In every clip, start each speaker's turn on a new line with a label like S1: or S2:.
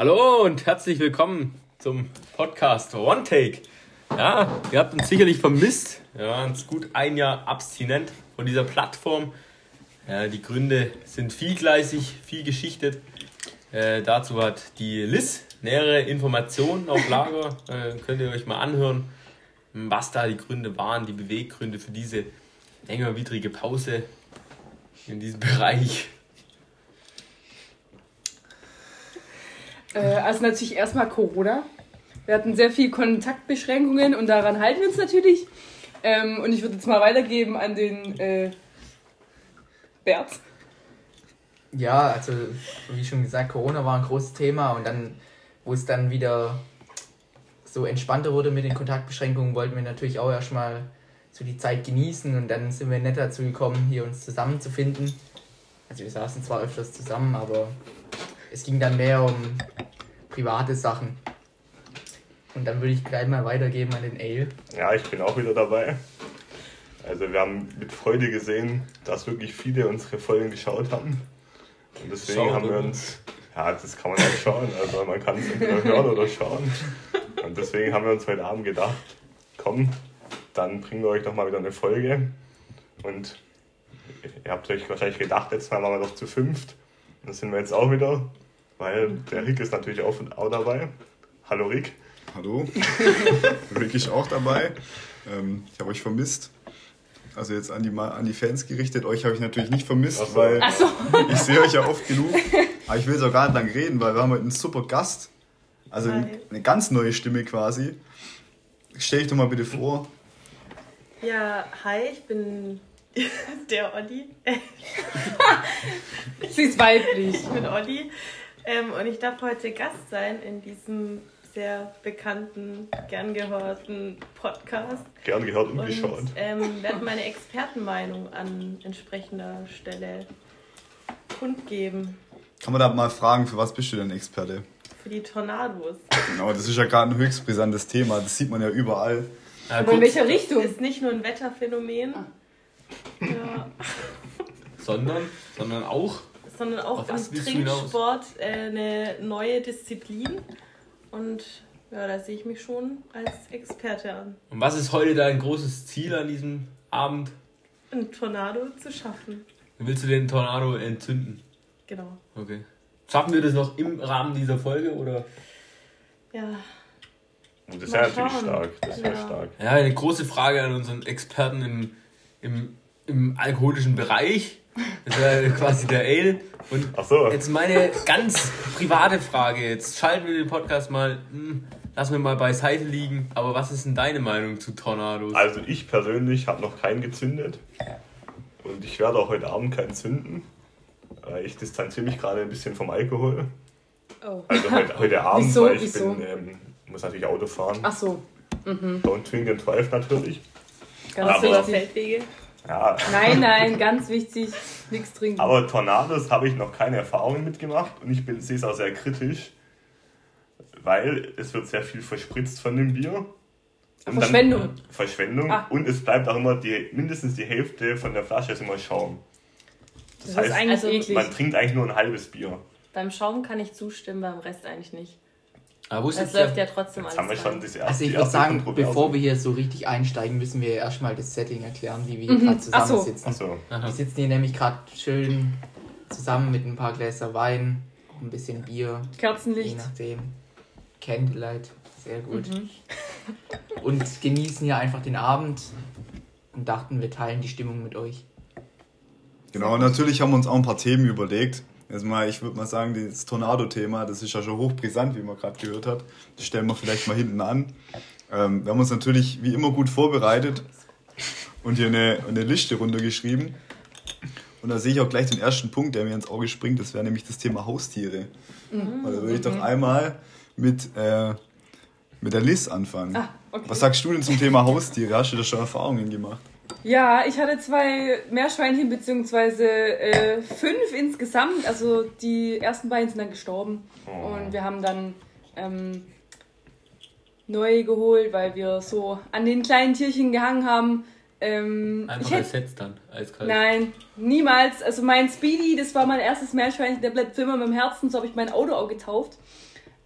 S1: Hallo und herzlich willkommen zum Podcast One Take. Ja, ihr habt uns sicherlich vermisst. Wir waren gut ein Jahr abstinent von dieser Plattform. Ja, die Gründe sind vielgleisig, viel geschichtet. Äh, dazu hat die Liz nähere Informationen auf Lager. Äh, könnt ihr euch mal anhören, was da die Gründe waren, die Beweggründe für diese längerwidrige Pause in diesem Bereich.
S2: Äh, also natürlich erstmal Corona. Wir hatten sehr viel Kontaktbeschränkungen und daran halten wir uns natürlich. Ähm, und ich würde jetzt mal weitergeben an den äh, Bert.
S3: Ja, also wie schon gesagt, Corona war ein großes Thema und dann, wo es dann wieder so entspannter wurde mit den Kontaktbeschränkungen, wollten wir natürlich auch erstmal so die Zeit genießen und dann sind wir nett dazu gekommen, hier uns zusammenzufinden. Also wir saßen zwar öfters zusammen, aber es ging dann mehr um private Sachen. Und dann würde ich gleich mal weitergeben an den Ale.
S4: Ja, ich bin auch wieder dabei. Also wir haben mit Freude gesehen, dass wirklich viele unsere Folgen geschaut haben. Und deswegen
S1: Schauen
S4: haben wir uns, ja, das kann man auch schauen, also man kann es entweder hören oder schauen. Und deswegen haben wir uns heute Abend gedacht, komm, dann bringen wir euch nochmal wieder eine Folge. Und ihr habt euch wahrscheinlich gedacht, letztes Mal waren wir doch zu fünft. Das sind wir jetzt auch wieder, weil der Rick ist natürlich auch, auch dabei. Hallo Rick.
S5: Hallo, Rick ist auch dabei. Ähm, ich habe euch vermisst. Also jetzt an die, an die Fans gerichtet. Euch habe ich natürlich nicht vermisst,
S4: Ach so.
S5: weil
S2: Achso.
S5: ich sehe euch ja oft genug. Aber ich will so gar nicht lang reden, weil wir haben heute einen super Gast. Also
S6: Hi.
S5: eine ganz neue Stimme quasi. Stell dich doch mal bitte vor.
S6: Ja, hi, ich bin der Olli.
S2: Sie ist weiblich.
S6: Ich bin Olli ähm, und ich darf heute Gast sein in diesem sehr bekannten, gern gehörten Podcast
S4: Gern gehört und,
S6: und
S4: geschaut.
S6: ähm, werde meine Expertenmeinung an entsprechender Stelle kundgeben
S5: Kann man da mal fragen, für was bist du denn Experte?
S6: für die Tornados.
S5: Genau, das ist ja gerade ein höchst brisantes Thema. Das sieht man ja überall.
S1: Ja,
S2: Aber in welcher Richtung?
S6: Ist nicht nur ein Wetterphänomen, ja,
S1: sondern, sondern auch
S6: sondern auch
S1: Auf
S6: im? Trinksport äh, eine neue Disziplin. Und ja, da sehe ich mich schon als Experte an,
S1: Und was ist heute dein großes Ziel an diesem Abend?
S6: ein Tornado zu schaffen.
S1: Willst du den Tornado entzünden?
S6: Genau.
S1: Okay. Schaffen wir das noch im Rahmen dieser Folge oder?
S6: Ja,
S4: Und das
S6: Mal
S4: wäre natürlich
S6: schauen.
S4: stark. Das wäre
S6: Ja.
S4: stark.
S1: Ja, eine große Frage an unseren Experten im, im, im alkoholischen Bereich. Das wäre quasi der Ale. Und
S4: Ach so.
S1: jetzt meine ganz private Frage. Jetzt schalten wir den Podcast mal, hm, lassen wir mal beiseite liegen. Aber was ist denn deine Meinung zu Tornados?
S4: Also ich persönlich habe noch keinen gezündet. Und ich werde auch heute Abend keinen zünden. Ich distanziere mich gerade ein bisschen vom Alkohol.
S2: Oh.
S4: Also heute, heute Abend,
S2: Wieso?
S4: weil ich
S2: Wieso?
S4: bin, ähm, muss natürlich Auto fahren.
S2: Ach so.
S4: Don't drink and drive natürlich.
S2: Ganz
S4: Aber-.
S6: Feldwege.
S4: Ja,
S2: Nein, nein, ganz wichtig. Nichts trinken.
S4: aber Tornados habe ich noch keine Erfahrungen mitgemacht und ich bin- sehe es auch sehr kritisch, weil es wird sehr viel verspritzt von dem Bier. Und
S2: Verschwendung.
S4: Dann, Verschwendung.
S2: Ah.
S4: Und es bleibt auch immer die, mindestens die Hälfte von der Flasche ist immer Schaum. Das,
S2: das
S4: heißt,
S2: ist eigentlich
S6: also
S2: eklig.
S4: man trinkt eigentlich nur ein halbes Bier.
S6: Beim Schaum kann ich zustimmen, beim Rest eigentlich nicht.
S1: Aber wo ist
S6: Es läuft
S1: der,
S6: ja trotzdem
S4: Jetzt
S6: alles
S4: haben wir schon das erste,
S3: Also ich würde sagen, bevor wir hier so richtig einsteigen, müssen wir erstmal das Setting erklären, wie wir
S2: Mhm.
S3: gerade
S2: Ach so.
S3: zusammensitzen.
S4: Achso,
S3: Wir sitzen hier nämlich gerade schön zusammen mit ein paar Gläser Wein, auch ein bisschen Bier, je
S2: Kerzenlicht.
S3: nachdem. Candlelight, sehr gut.
S2: Mhm.
S3: Und genießen hier einfach den Abend und dachten, wir teilen die Stimmung mit euch.
S5: Genau, und natürlich haben wir uns auch ein paar Themen überlegt. Erstmal, ich würde mal sagen, das Tornado-Thema, das ist ja schon hochbrisant, wie man gerade gehört hat. Das stellen wir vielleicht mal hinten an. Ähm, wir haben uns natürlich wie immer gut vorbereitet und hier eine, eine Liste runtergeschrieben. Und da sehe ich auch gleich den ersten Punkt, der mir ins Auge springt. Das wäre nämlich das Thema Haustiere. Und da würde ich doch einmal mit, äh, mit der Liz anfangen.
S2: Ah, okay.
S5: Was sagst du denn zum Thema Haustiere? Hast du da schon Erfahrungen gemacht?
S2: Ja, ich hatte zwei Meerschweinchen, beziehungsweise äh, fünf insgesamt. Also die ersten beiden sind dann gestorben.
S4: Oh.
S2: Und wir haben dann ähm, neue geholt, weil wir so an den kleinen Tierchen gehangen haben. Ähm,
S1: einfach ersetzt dann, eiskalt.
S2: nein, niemals. Also mein Speedy, das war mein erstes Meerschweinchen, der bleibt für immer mit dem Herzen. So habe ich mein Auto auch getauft.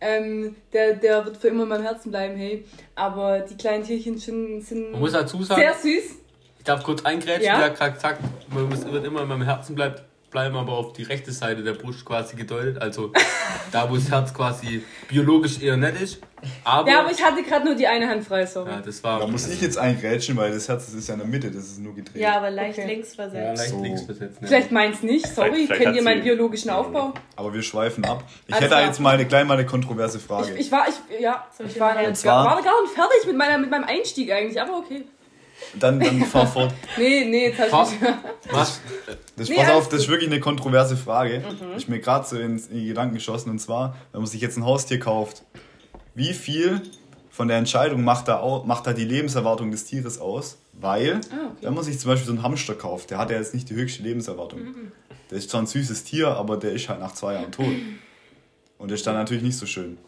S2: Ähm, der, der wird für immer in meinem Herzen bleiben, hey. Aber die kleinen Tierchen sind, sind
S1: Man muss dazu sagen,
S2: sehr süß.
S1: Ich darf kurz eingrätschen,
S2: Ja?
S1: ja? gerade gesagt, man muss, wird immer in meinem Herzen bleibt, bleiben, aber auf die rechte Seite der Brust quasi gedeutet. Also da, wo das Herz quasi biologisch eher nett ist. Aber,
S2: Ja, aber ich hatte gerade nur die eine Hand frei, sorry.
S1: ja, das war
S5: Da muss ich jetzt eingrätschen, weil das Herz das ist ja in der Mitte, das ist nur gedreht.
S6: Ja, aber leicht
S2: Okay.
S6: links
S1: ja,
S6: versetzt.
S1: leicht
S5: So.
S1: links besetzt. Ne?
S2: Vielleicht meins nicht, sorry.
S4: Vielleicht- vielleicht
S2: Kennt ihr meinen biologischen Aufbau?
S5: Aber wir schweifen ab. Ich
S2: Alles
S5: hätte da
S2: klar.
S5: jetzt mal eine kleine mal eine kontroverse Frage.
S2: Ich, ich war, ich, ja,
S6: ich
S2: war, gar, war gar nicht fertig mit, meiner, mit meinem Einstieg eigentlich, aber okay.
S5: Dann, dann fahr fort.
S2: Nee, nee, jetzt hab ich mich.
S1: Was?
S5: Das,
S2: Nee,
S5: pass auf, das ist wirklich eine kontroverse Frage. Ich mir gerade so in, in die Gedanken geschossen. Und zwar, wenn man sich jetzt ein Haustier kauft, wie viel von der Entscheidung macht da, macht da die Lebenserwartung des Tieres aus? Weil,
S2: Ah, okay.
S5: wenn man sich zum Beispiel so einen Hamster kauft, der hat ja jetzt nicht die höchste Lebenserwartung. Der ist zwar ein süßes Tier, aber der ist halt nach zwei Jahren tot. Und der ist dann natürlich nicht so schön.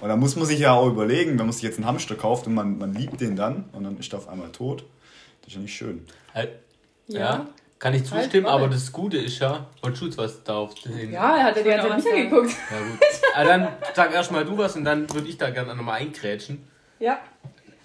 S5: Und da muss man sich ja auch überlegen, wenn man sich jetzt einen Hamster kauft und man, man liebt den dann und dann ist er auf einmal tot, das ist ja nicht schön.
S1: Halt, ja.
S2: Ja.
S1: kann ich
S2: Halt,
S1: zustimmen,
S2: warte.
S1: aber das Gute ist ja, und Schutz was darauf zu sehen.
S2: Ja, er hat, die ja
S6: auch
S2: mich
S6: was sagen.
S2: angeguckt.
S1: Ja, gut. Aber dann sag erstmal du was und dann würde ich da gerne nochmal eingrätschen.
S2: Ja.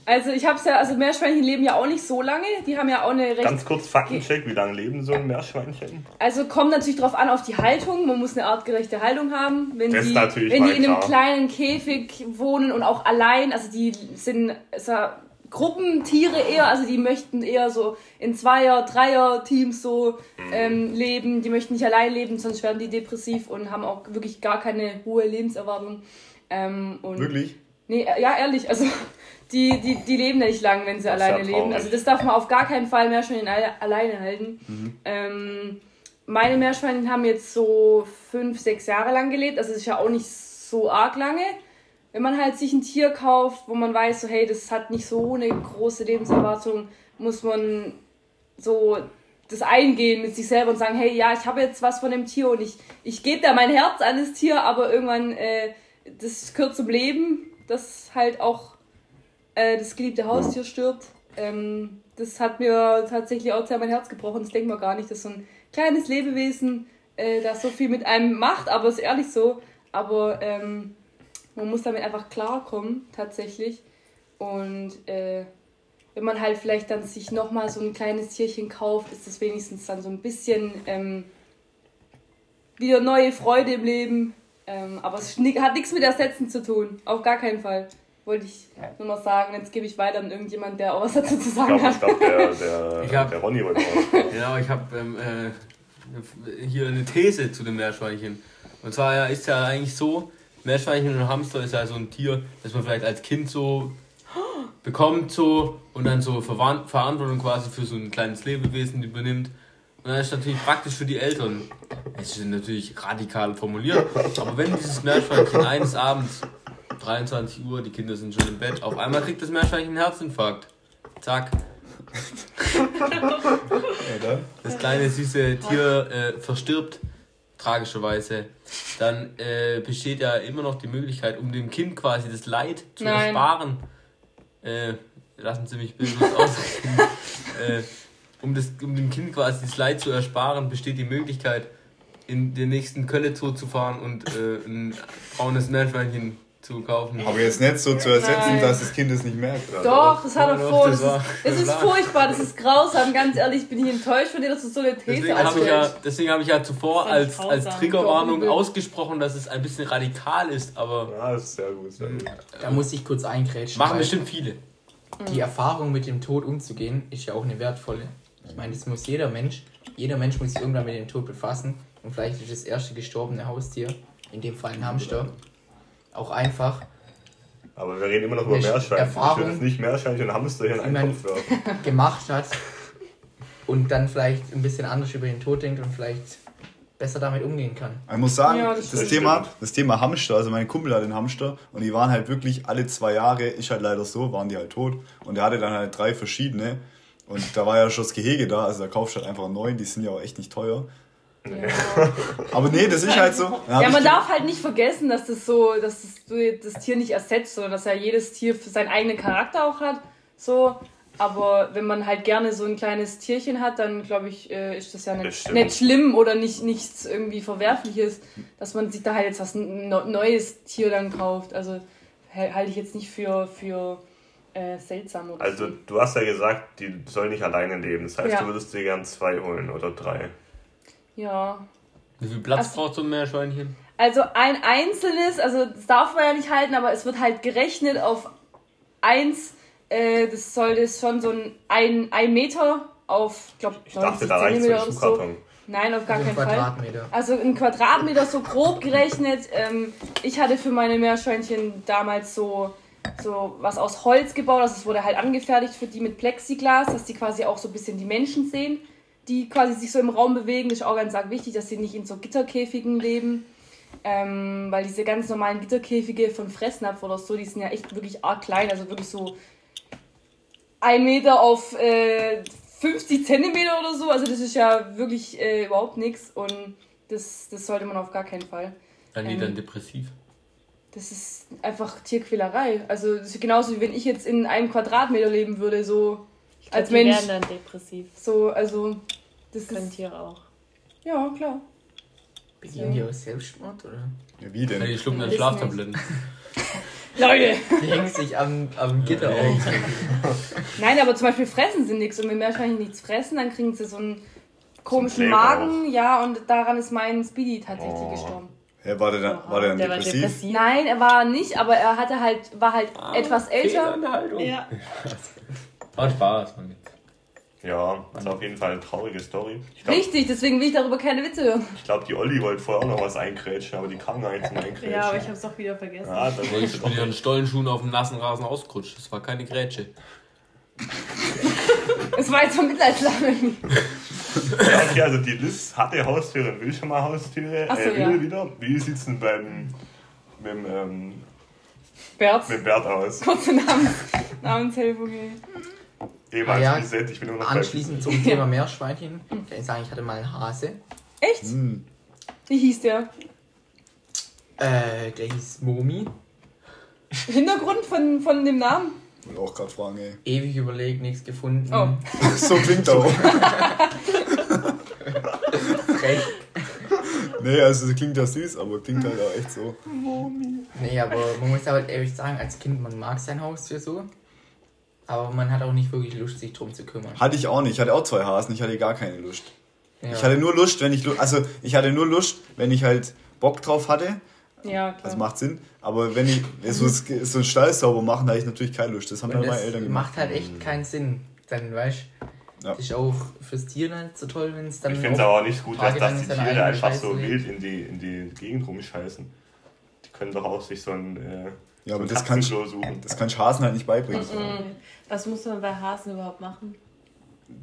S2: Also ich hab's ja, also Meerschweinchen leben ja auch nicht so lange. Die haben ja auch eine recht.
S4: Ganz kurz Faktencheck, wie lange leben so ein Meerschweinchen?
S2: Also kommt natürlich drauf an auf die Haltung. Man muss eine artgerechte Haltung haben. Wenn
S4: Das
S2: die, wenn die in einem
S4: klar.
S2: kleinen Käfig wohnen und auch allein, also die sind ja, Gruppentiere eher, also die möchten eher so in Zweier-, Dreier-Teams so
S4: Mhm.
S2: ähm, leben. Die möchten nicht allein leben, sonst werden die depressiv und haben auch wirklich gar keine hohe Lebenserwartung. Ähm, und
S5: Wirklich?
S2: Nee, ja, ehrlich, also die, die, die leben ja nicht lang, wenn sie
S4: Das ist ja
S2: alleine leben. Also das darf man auf gar keinen Fall Meerschweinchen alle, alleine halten. Ähm, meine Meerschweinchen haben jetzt so fünf, sechs Jahre lang gelebt, also das ist ja auch nicht so arg lange. Wenn man halt sich ein Tier kauft, wo man weiß, so hey, das hat nicht so eine große Lebenserwartung, muss man so das eingehen mit sich selber und sagen, hey, ja, ich habe jetzt was von dem Tier und ich, ich gebe da mein Herz an das Tier, aber irgendwann, äh, das gehört zum Leben, dass halt auch äh, das geliebte Haustier stirbt. Ähm, das hat mir tatsächlich auch sehr mein Herz gebrochen. Das denkt man gar nicht, dass so ein kleines Lebewesen äh, da so viel mit einem macht, aber ist ehrlich so. Aber ähm, man muss damit einfach klarkommen, tatsächlich. Und äh, wenn man halt vielleicht dann sich nochmal so ein kleines Tierchen kauft, ist das wenigstens dann so ein bisschen ähm, wieder neue Freude im Leben. Ähm, aber es hat nichts mit Ersetzen zu tun. Auf gar keinen Fall. Wollte ich nur noch sagen. Jetzt gebe ich weiter an irgendjemand, der auch was dazu zu
S4: Ich
S2: sagen
S4: glaube, ich
S2: hat.
S4: glaub, der, der,
S1: Ich hab-
S4: der Ronny wollte auch.
S1: Ja, ich habe ähm, äh, hier eine These zu den Meerschweinchen. Und zwar ja, ist ja eigentlich so, Meerschweinchen und Hamster ist ja so ein Tier, das man vielleicht als Kind so bekommt so und dann so Verantwortung quasi für so ein kleines Lebewesen übernimmt. Und dann ist natürlich praktisch für die Eltern. Es ist natürlich radikal formuliert, aber wenn dieses Meerschweinchen eines Abends, 23 Uhr, die Kinder sind schon im Bett, auf einmal kriegt das Meerschweinchen einen Herzinfarkt. Zack, das kleine süße Tier äh, verstirbt, tragischerweise, dann äh, besteht ja immer noch die Möglichkeit, um dem Kind quasi das Leid zu
S2: Nein.
S1: ersparen. Äh, lassen Sie mich bildlos ausreden. äh, um, das, um dem Kind quasi das Leid zu ersparen, besteht die Möglichkeit, in den nächsten Kölle Zoo zu fahren und äh, ein braunes Meerschweinchen zu kaufen.
S5: Aber jetzt nicht so zu ersetzen,
S2: Nein.
S5: dass das Kind es nicht merkt. oder?
S2: Doch, das hat er vor.
S1: das
S2: Das, ist, das ist furchtbar, das ist grausam. Ganz ehrlich, bin ich enttäuscht von dir, dass du so eine These
S1: Deswegen habe ich, ja, deswegen hab ich ja zuvor als, als. Triggerwarnung ausgesprochen, dass es ein bisschen radikal ist, aber
S4: Ja, das ist sehr gut, sehr gut.
S3: Da muss ich kurz eingrätschen.
S1: machen bestimmt viele.
S3: Die Erfahrung mit dem Tod umzugehen, ist ja auch eine wertvolle. Ich meine, das muss jeder Mensch, jeder Mensch muss sich irgendwann mit dem Tod befassen. Und vielleicht ist das erste gestorbene Haustier, in dem Fall ein Hamster, auch einfach
S4: Aber wir reden immer noch über Meerschweinchen. Ich
S3: Erfahrung.
S4: will jetzt nicht Meerschweinchen und Hamster hier in
S3: Ich
S4: einen Topf werfen.
S3: gemacht hat und dann vielleicht ein bisschen anders über den Tod denkt und vielleicht besser damit umgehen kann.
S5: Ich muss sagen,
S2: Ja, das
S5: das,
S4: stimmt.
S5: Thema, das Thema Hamster, also mein Kumpel hat einen Hamster und die waren halt wirklich alle zwei Jahre, ist halt leider so, waren die halt tot. Und er hatte dann halt drei verschiedene. Und da war ja schon das Gehege da, also da kaufst du halt einfach neuen, die sind ja auch echt nicht teuer.
S2: Ja.
S5: Aber nee, das ist halt so.
S2: Ja, man darf halt nicht vergessen, dass das so, dass das, du das Tier nicht ersetzt, sondern dass ja jedes Tier für seinen eigenen Charakter auch hat. So, Aber wenn man halt gerne so ein kleines Tierchen hat, dann glaube ich, äh, ist das ja
S4: Das
S2: nicht,
S4: stimmt.
S2: nicht schlimm oder nicht nichts irgendwie Verwerfliches, dass man sich da halt jetzt was neues Tier dann kauft. Also hal- halte ich jetzt nicht für, für äh, seltsam oder
S4: Also
S2: so.
S4: du hast ja gesagt, die soll nicht alleine leben. Das heißt,
S2: Ja.
S4: du würdest dir gern zwei holen oder drei.
S2: Ja.
S1: Wie viel Platz
S2: Also-
S1: braucht so ein Meerschweinchen?
S2: Also ein einzelnes, also das darf man ja nicht halten, aber es wird halt gerechnet auf eins. Äh, das sollte schon so ein, ein, ein Meter auf, ich glaube,
S4: Ich dachte, da reicht so ein Schuhkarton.
S2: Nein, auf gar
S3: Also ein
S2: keinen Fall.
S3: Quadratmeter.
S2: Also ein Quadratmeter so grob gerechnet. Ähm, ich hatte für meine Meerschweinchen damals so, so was aus Holz gebaut. Also es wurde halt angefertigt für die mit Plexiglas, dass die quasi auch so ein bisschen die Menschen sehen, die quasi sich so im Raum bewegen. Das ist auch ganz arg wichtig, dass sie nicht in so Gitterkäfigen leben. Ähm, weil diese ganz normalen Gitterkäfige von Fressnapf oder so, die sind ja echt wirklich arg klein. Also wirklich so ein Meter auf äh, 50 Zentimeter oder so. Also das ist ja wirklich äh, überhaupt nichts und das, das sollte man auf gar keinen Fall.
S1: Dann
S2: Ähm,
S1: dann depressiv.
S2: Das ist einfach Tierquälerei. Also das ist genauso wie wenn ich jetzt in einem Quadratmeter leben würde, so
S6: glaub,
S2: als
S6: die
S2: Mensch.
S6: werden dann depressiv.
S2: So, also das
S6: Können
S2: ist
S6: Tiere auch.
S2: ja klar.
S3: Begehen die aus Selbstmord oder?
S5: Ja, wie
S1: Ja,
S5: denn?
S1: die schlucken dann Schlaftabletten.
S2: Leute!
S3: Die hängen sich am, am Gitter auf.
S2: Nein, aber zum Beispiel fressen sie nichts und wenn Meerschweinchen nichts fressen, dann kriegen sie so einen komischen Magen, ja, und daran ist mein Speedy tatsächlich
S4: Oh.
S2: gestorben.
S5: Hä, war der, dann, war der dann
S6: Der war
S5: depressiv?
S6: depressiv.
S2: Nein, er war nicht, aber er hatte halt, war halt etwas älter.
S6: Ja.
S1: Hat Spaß, Mann.
S4: Ja, das ist auf jeden Fall eine traurige Story. Ich glaube,
S2: Richtig, deswegen will ich darüber keine Witze hören.
S4: ich glaub, die Olli wollte vorher auch noch was einkrätschen, aber die kam gar nicht zum Einkrätschen.
S6: ja, aber ich hab's auch wieder vergessen.
S4: Ja, dann wollte
S1: ich ja
S4: doch.
S1: in Stollenschuhen auf dem nassen Rasen ausgerutscht. Das war keine Grätsche.
S2: Es war jetzt von Mitleidslage.
S4: Ja, okay, also die Liz hatte Haustiere und will schon mal Haustiere.
S2: Ach so,
S4: äh, will
S2: ja.
S4: wieder. Wie sieht's denn beim mit, dem, ähm,
S2: Bert,
S4: mit Bert aus?
S2: kurze Namens, Namenshelfung. ey.
S4: Ehemals
S3: Ah ja,
S4: Lisette, ich bin immer noch
S3: Anschließend zum Thema Meerschweinchen. Kann ich sagen, ich hatte mal einen Hase.
S2: Echt?
S5: Hm.
S2: Wie hieß der?
S3: Äh, der hieß Momi.
S2: Hintergrund von, von dem Namen?
S5: Wollte auch gerade fragen, ey.
S3: Ewig überlegt, nichts gefunden.
S2: Oh.
S5: So klingt er auch.
S3: Frech.
S5: Nee, also es klingt ja süß, aber klingt halt auch echt so.
S3: Nee, aber man muss halt ehrlich sagen, als Kind, man mag sein Haustier so. Aber man hat auch nicht wirklich Lust, sich drum zu kümmern.
S5: Hatte ich auch nicht. Ich hatte auch zwei Hasen, ich hatte gar keine Lust.
S3: Ja.
S5: Ich hatte nur Lust, wenn ich also ich hatte nur Lust, wenn ich halt Bock drauf hatte.
S2: Ja, klar.
S5: Das macht Sinn. Aber wenn ich so, so einen Stall sauber machen, da hatte ich natürlich keine Lust. Das haben dann meine Eltern gemacht.
S3: macht halt echt keinen Sinn. Dann, weißt du,
S5: Ja.
S3: das ist auch fürs Tier nicht so toll, wenn es dann.
S4: Ich finde es aber auch nicht gut, dass, dass die Tiere einfach
S3: Scheiße
S4: so wild in die, in die Gegend rumscheißen. Die können doch auch sich so ein, äh,
S5: Ja, aber das kannst, das kannst du Hasen halt nicht beibringen.
S6: Was muss man bei Hasen überhaupt machen?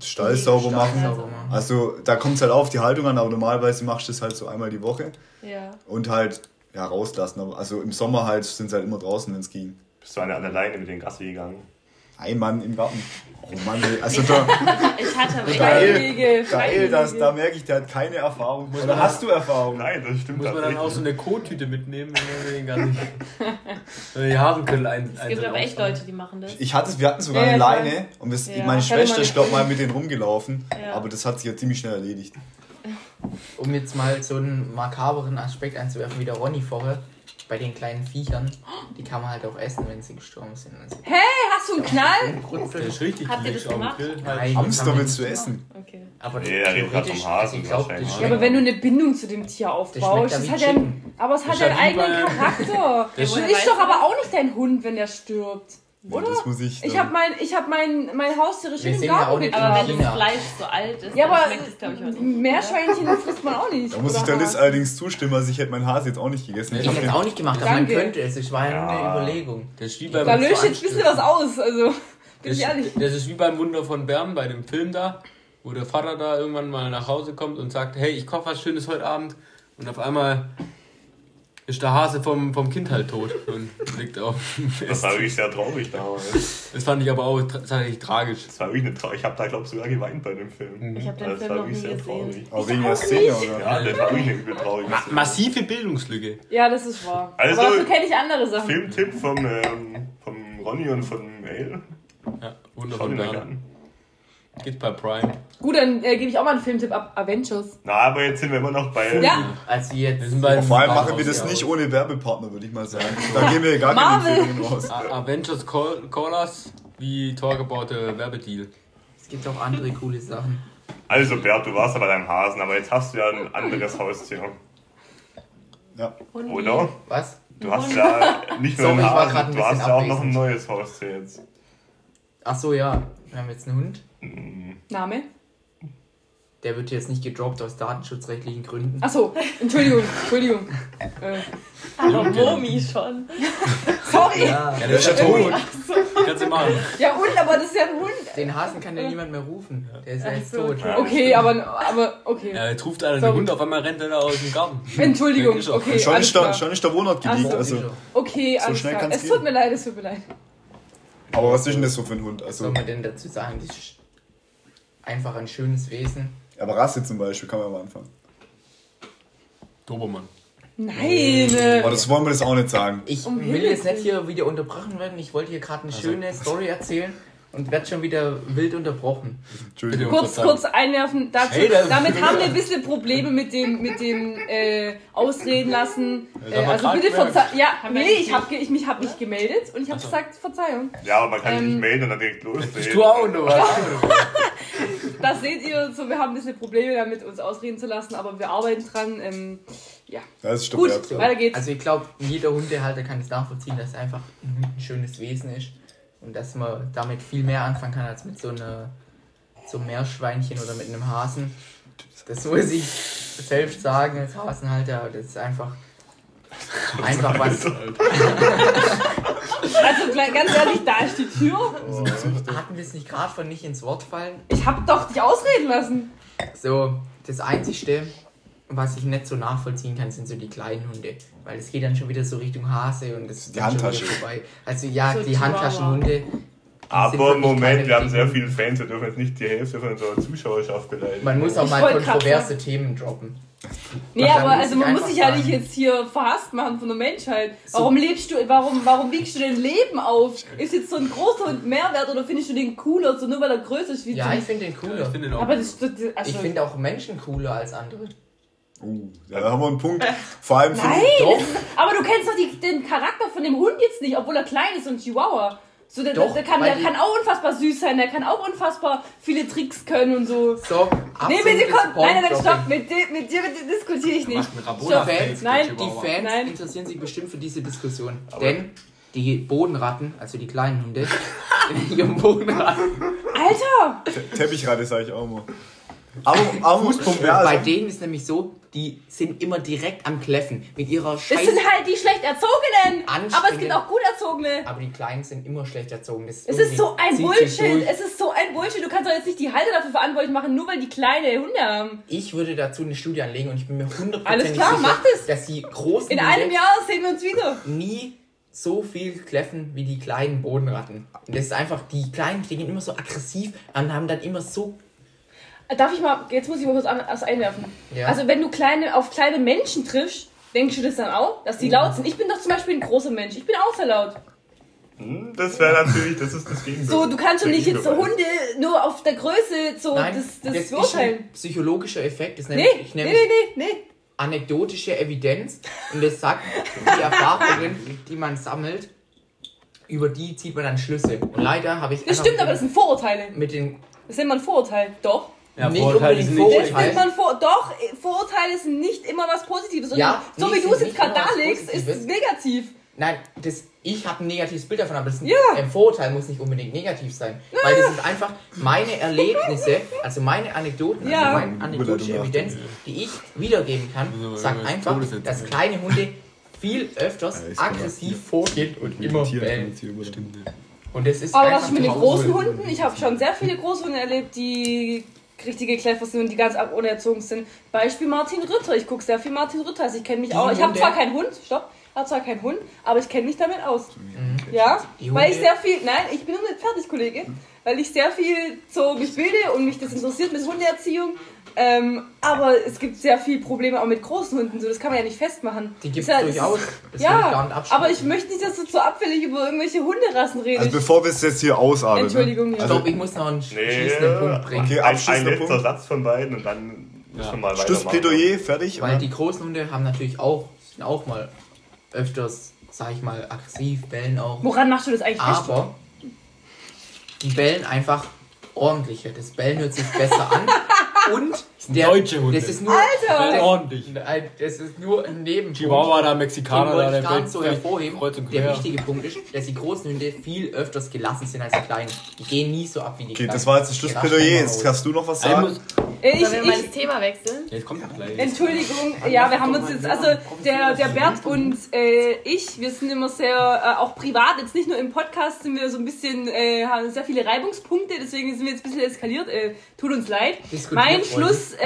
S5: Stall sauber
S3: Stall
S5: machen.
S3: sauber machen.
S5: Also da kommt es halt auf die Haltung an, aber normalerweise machst du das halt so einmal die Woche
S6: Ja.
S5: und halt ja, rauslassen. Aber- Also im Sommer halt sind sie halt immer draußen, wenn es ging.
S4: Bist du an der Leine mit den Gassi gegangen?
S5: Ein Mann im Garten. Oh Mann, also da,
S6: Ich hatte.
S2: Freiwillige,
S5: geil, das, da merke ich, der hat keine Erfahrung. Oder
S1: man-
S5: hast du Erfahrung?
S4: Nein, das stimmt
S1: Muss man dann auch so eine Kottüte mitnehmen, wenn man den gar nicht. Die Hasenkölle ein.
S6: Es gibt aber echt Leute, die machen das.
S5: Ich hatte, wir hatten sogar
S2: Ja,
S5: eine
S2: ja.
S5: Leine und wir,
S6: Ja.
S5: meine Schwester ist glaube mal mit denen rumgelaufen,
S6: Ja.
S5: aber das hat sich ja ziemlich schnell erledigt.
S3: Um jetzt mal so einen makaberen Aspekt einzuwerfen, wie der Ronny vorher, bei den kleinen Viechern, die kann man halt auch essen, wenn sie gestorben sind. Also,
S2: Hey, hast du einen Knall?
S1: Der ist richtig
S6: Habt ihr das gemacht?
S3: Nein.
S1: Halt.
S5: Hamster willst du essen?
S6: Okay.
S3: aber
S4: Nee, er redet
S3: theoretisch,
S4: vom Hasen
S3: also glaub,
S4: wahrscheinlich.
S3: das
S2: Ja, aber wenn du eine Bindung zu dem Tier aufbaust, das
S3: wie
S2: hat ja,
S3: Chicken.
S2: aber es hat
S1: Das
S2: einen eigenen Charakter.
S1: Das
S2: Das
S6: ist-
S2: ist doch aber auch nicht dein Hund, wenn der stirbt.
S5: Nee,
S2: Oder?
S5: das muss ich.
S2: Ich habe mein, ich hab mein, mein Haustier schön im Garten mit.
S6: Aber wenn das Fleisch so alt ist,
S2: Ja,
S6: dann
S2: aber
S6: schmeckt es, glaube ich, auch nicht.
S2: Meerschweinchen frisst man auch nicht.
S5: Da muss ich der Liz allerdings zustimmen, also ich hätte meinen Hase jetzt auch nicht gegessen.
S3: Ich
S5: Ich
S3: hätte
S5: hab
S3: es
S5: den,
S3: auch nicht gemacht, aber man
S2: Danke.
S3: könnte es. Es war ja nur eine. Überlegung.
S1: Das ist wie
S2: Da
S1: beim,
S2: löscht jetzt ein bisschen was aus, also bin
S1: das,
S2: ich ehrlich.
S1: das ist wie beim Wunder von Bern bei dem Film da, wo der Vater da irgendwann mal nach Hause kommt und sagt, hey, ich koche was Schönes heute Abend. Und auf einmal ist der Hase vom, vom Kind halt tot und liegt auf dem
S4: Das war wirklich sehr traurig damals.
S1: Das fand ich aber auch tatsächlich tragisch.
S4: Das war wirklich eine. Ich habe da, glaube ich, sogar geweint bei dem Film.
S6: Ich habe den
S4: Das
S6: Film
S4: war
S6: noch
S4: wirklich
S6: nie
S4: sehr
S6: gesehen.
S4: traurig.
S5: aber wegen der Szene, oder?
S4: Ja, das war wirklich eine übel traurige
S1: Ma
S4: Szene.
S1: massive Bildungslücke.
S2: Ja, das ist wahr.
S4: Also-
S2: aber dafür kenne ich andere Sachen.
S4: Filmtipp vom, ähm, vom Ronny und von Mail.
S1: Ja, Wunder
S4: Schau
S1: von
S4: dir mal
S1: Bern.
S4: an.
S1: Geht bei Prime.
S2: Gut, dann äh, gebe ich auch mal einen Filmtipp ab. Avengers.
S4: Na, aber jetzt sind wir immer noch bei.
S2: Ja.
S3: Also jetzt.
S1: Wir sind bei-
S5: vor allem machen wir das nicht
S1: aus.
S5: ohne Werbepartner, würde ich mal sagen. Da gehen wir gar keine
S2: Marvel.
S5: Empfehlungen raus.
S1: A- Avengers Call Callers, we talk about the Werbedeal.
S3: Es gibt auch andere coole Sachen.
S4: Also, Bert, du warst ja bei deinem Hasen, aber jetzt hast du ja ein anderes Haustier.
S5: Ja.
S6: Hundi.
S4: Oder?
S3: Was?
S4: Du hast ja nicht nur
S3: Sorry,
S4: einen Hasen,
S3: ein
S4: du hast ja auch noch ein neues Haustier jetzt.
S3: Ach so, ja. Wir haben jetzt einen Hund.
S2: Name?
S3: Der wird jetzt nicht gedroppt aus datenschutzrechtlichen Gründen.
S2: Achso, Entschuldigung, Entschuldigung. Äh,
S6: Aber Momi schon.
S2: sorry.
S3: Ja.
S1: Ja, der ist ja tot. Kannst du machen.
S2: Ja, und, aber das ist ja ein Hund.
S3: Den Hasen kann ja niemand mehr rufen. Der ist ja jetzt
S2: so.
S3: tot.
S4: Ja.
S2: Okay, aber, aber okay.
S1: Ja, jetzt ruft einer den. Hund, auf einmal rennt er da aus dem Garten.
S2: Entschuldigung, okay,
S5: Schon
S2: alles
S5: ist, da,
S2: klar.
S5: schon ist der Wohnort geleakt.
S2: so.
S5: Also.
S2: Okay,
S5: So
S2: alles
S5: schnell
S2: klar. Es
S5: gehen.
S2: tut mir leid, es tut mir leid.
S5: Aber was ist denn das so für ein Hund?
S3: Was
S5: Also,
S3: soll man denn dazu sagen? Das ist einfach ein schönes Wesen.
S5: aber Rasse zum Beispiel, kann man mal anfangen.
S1: Dobermann.
S2: Nein.
S5: Aber das wollen wir das auch nicht sagen.
S3: Ich
S2: Um
S3: will jetzt nicht hier wieder unterbrochen werden. Ich wollte hier gerade eine schöne Story erzählen und werde schon wieder wild unterbrochen.
S5: Entschuldigung.
S2: Kurz, kurz einwerfen. Dazu,
S1: Hey, da-
S2: damit haben wir ein bisschen Probleme mit dem, mit dem äh, Ausreden lassen. Äh, also bitte. Verzeihung. Ja, nee, ich habe ich mich, hab mich gemeldet und ich habe gesagt Verzeihung.
S4: Ja, aber man kann sich
S2: Ähm,
S4: nicht melden und dann direkt loslegen.
S1: Du auch noch.
S2: Das seht ihr, so, wir haben ein bisschen Probleme damit, uns ausreden zu lassen, aber wir arbeiten dran. Ähm, ja,
S5: Das ist
S2: gut, weiter geht's.
S3: Also ich glaube, jeder Hundehalter kann es nachvollziehen, dass es einfach ein schönes Wesen ist und dass man damit viel mehr anfangen kann als mit so einer so einem Meerschweinchen oder mit einem Hasen. Das muss ich selbst sagen als Hasenhalter, das ist einfach einfach was.
S2: Also ganz ehrlich, da ist die Tür.
S3: Hatten wir es nicht gerade von nicht ins Wort fallen?
S2: Ich habe doch dich ausreden lassen.
S3: So, das Einzigste, was ich nicht so nachvollziehen kann, sind so die kleinen Hunde. Weil es geht dann schon wieder so Richtung Hase und das ist
S5: Die Handtasche.
S3: vorbei. Also ja,
S2: So
S3: die
S2: Chihuahua.
S3: Handtaschenhunde.
S4: Aber Moment, wir haben sehr viele Fans, wir dürfen jetzt nicht die Hälfte von unserer Zuschauerschaft beleidigen.
S3: Man muss auch
S2: Ich
S3: mal kontroverse
S2: sagen.
S3: Themen droppen.
S2: Nee, aber also
S3: ich
S2: man muss sich ja nicht jetzt hier verhasst machen von der Menschheit.
S3: So.
S2: Warum lebst du, warum, warum wiegst du dein Leben auf? Ist jetzt so ein großer Hund mehr wert oder findest du den cooler, so nur weil er größer ist wie
S3: Ja,
S2: du?
S3: ich finde den
S1: Ja,
S3: cooler.
S1: ich finde den auch.
S2: Aber das, das also,
S3: Ich finde auch Menschen cooler als andere.
S5: Uh, ja, da haben wir einen Punkt. Vor allem finde
S2: Nein,
S3: Doch.
S2: aber du kennst doch die, den Charakter von dem Hund jetzt nicht, obwohl er klein ist und Chihuahua. So, der,
S3: Doch,
S2: der, kann, der kann auch unfassbar süß sein, der kann auch unfassbar viele Tricks können und so.
S3: So,
S2: Nee, mit dir
S3: absolutes
S2: kommt. Nein, nein, nein, stopp. Mit dir, mit dir, diskutiere ich nicht. Stopp.
S3: Fans,
S2: Nein,
S3: Die Fans
S2: Nein.
S3: interessieren sich bestimmt für diese Diskussion.
S4: Aber-
S3: Denn die Bodenratten, also die kleinen Hunde, die Bodenratten,
S2: Alter!
S5: Te- Teppichratte sage ich auch immer. Aber, aber ja,
S3: bei
S5: also,
S3: denen ist nämlich so, die sind immer direkt am Kläffen. Mit ihrer
S2: Das
S3: Scheiß...
S2: sind halt die schlecht erzogenen. Aber es gibt auch gut erzogene.
S3: Aber die Kleinen sind immer schlecht erzogen. Das
S2: Es ist so ein Bullshit. Es ist so ein Bullshit. Du kannst doch jetzt nicht die Halter dafür verantwortlich machen, nur weil die kleine Hunde haben.
S3: Ich würde dazu eine Studie anlegen und ich bin mir hundertprozentig
S2: Alles klar,
S3: sicher,
S2: es.
S3: dass die großen
S2: In einem Jahr sehen wir uns wieder.
S3: nie so viel kläffen wie die kleinen Bodenratten. Und das ist einfach, die Kleinen klingen immer so aggressiv und haben dann immer so...
S2: Darf ich mal, jetzt muss ich mal kurz was einwerfen.
S3: Ja.
S2: Also wenn du kleine, auf kleine Menschen triffst, denkst du das dann auch, dass die laut sind? Ich bin doch zum Beispiel ein großer Mensch. Ich bin auch sehr laut.
S4: Hm, Das wäre natürlich, das ist das Gegenteil.
S2: So, du kannst doch nicht jetzt so. Hunde nur auf der Größe so
S3: Nein,
S2: das, das,
S3: das ist
S2: beurteilen.
S3: ein psychologischer Effekt. Das
S2: Nee,
S3: nenne ich
S2: nee,
S3: nämlich
S2: nee, nee, nee.
S3: anekdotische Evidenz. Und das sagt die Erfahrungen, die man sammelt, über die zieht man dann Schlüsse. Und leider habe ich
S2: Das stimmt, aber das sind Vorurteile.
S3: mit den
S2: Das nennt man Vorurteil. Doch.
S1: Ja,
S3: nicht
S1: Vorurteile
S3: unbedingt
S1: sind nicht
S2: Das
S3: Vorurteile.
S2: nennt man vor, doch, Vorurteile sind nicht immer was Positives. sondern
S3: Ja,
S2: so wie du es jetzt gerade darlegst, ist es negativ.
S3: Nein, das, ich habe ein negatives Bild davon, aber das
S2: Ja.
S3: ein Vorurteil muss nicht unbedingt negativ sein. Weil das sind einfach meine Erlebnisse, also meine Anekdoten,
S2: Ja.
S3: also meine anekdotische Evidenz, die ich wiedergeben kann,
S1: Also,
S3: sagt einfach, dass kleine Hunde viel öfters
S5: Ja, ist
S3: aggressiv vorgehen und immer bellen.
S1: Stimmt.
S3: Und das ist
S2: Aber was ich mit den großen. Hunden, ich habe schon sehr viele Großhunde erlebt, die richtige Kläffer sind und die ganz unerzogen sind. Beispiel Martin Rütter. Ich gucke sehr viel Martin Rütter. Also ich kenne mich
S3: Die
S2: auch. Ich habe zwar keinen Hund, stopp, habe zwar keinen Hund, aber ich kenne mich damit aus.
S3: Mhm.
S2: Ja, weil ich sehr viel, nein, ich bin noch nicht fertig, Kollege, weil ich sehr viel so mich bilde und mich das interessiert mit Hundeerziehung. Ähm, aber es gibt sehr viel Probleme auch mit großen Hunden, so das kann man ja nicht festmachen.
S3: Die gibt es
S2: ja-
S3: durchaus. Das ich
S2: Ja, aber ich möchte nicht, dass du so abfällig über irgendwelche Hunderassen redest.
S5: Also bevor wir es jetzt hier ausarbeiten.
S2: Entschuldigung, ja.
S5: Also,
S3: Stopp, ich muss noch einen
S4: Nee,
S3: schließenden Punkt bringen.
S5: Okay,
S4: ein, ein
S5: abschließender
S4: letzter
S5: Punkt.
S4: Satz von beiden und dann
S1: Ja.
S4: schon mal.
S5: Schlussplädoyer, fertig?
S3: Weil
S5: oder?
S3: die großen Hunde haben natürlich auch, sind auch mal öfters, sag ich mal, aggressiv, bellen auch.
S2: Woran machst du das eigentlich fest?
S3: Aber die bellen einfach ordentlicher. Das Bellen hört sich besser an. Und der,
S1: deutsche Hunde.
S3: das ist nur,
S1: Bellen ordentlich.
S3: ein, das ist nur ein Nebenpunkt.
S1: Chihuahua, da Mexikaner, da der
S3: nicht so hervorheben. Der wichtige Punkt ist, dass die großen Hunde viel öfters gelassen sind als die kleinen. Die gehen nie so ab wie die
S5: Okay,
S3: kleinen.
S5: das war jetzt das Schlussplädoyer. Jetzt kannst du noch was sagen?
S2: Äh, Ich,
S6: Sollen wir mal das Thema wechseln?
S1: jetzt kommt gleich.
S2: Entschuldigung, ja, wir haben uns jetzt, also der, der Bert und äh, ich, wir sind immer sehr, äh, auch privat, jetzt nicht nur im Podcast, sind wir so ein bisschen, äh, haben sehr viele Reibungspunkte, deswegen sind wir jetzt ein bisschen eskaliert, äh, tut uns leid.
S3: Diskutiert
S2: Mein. Schlusssatz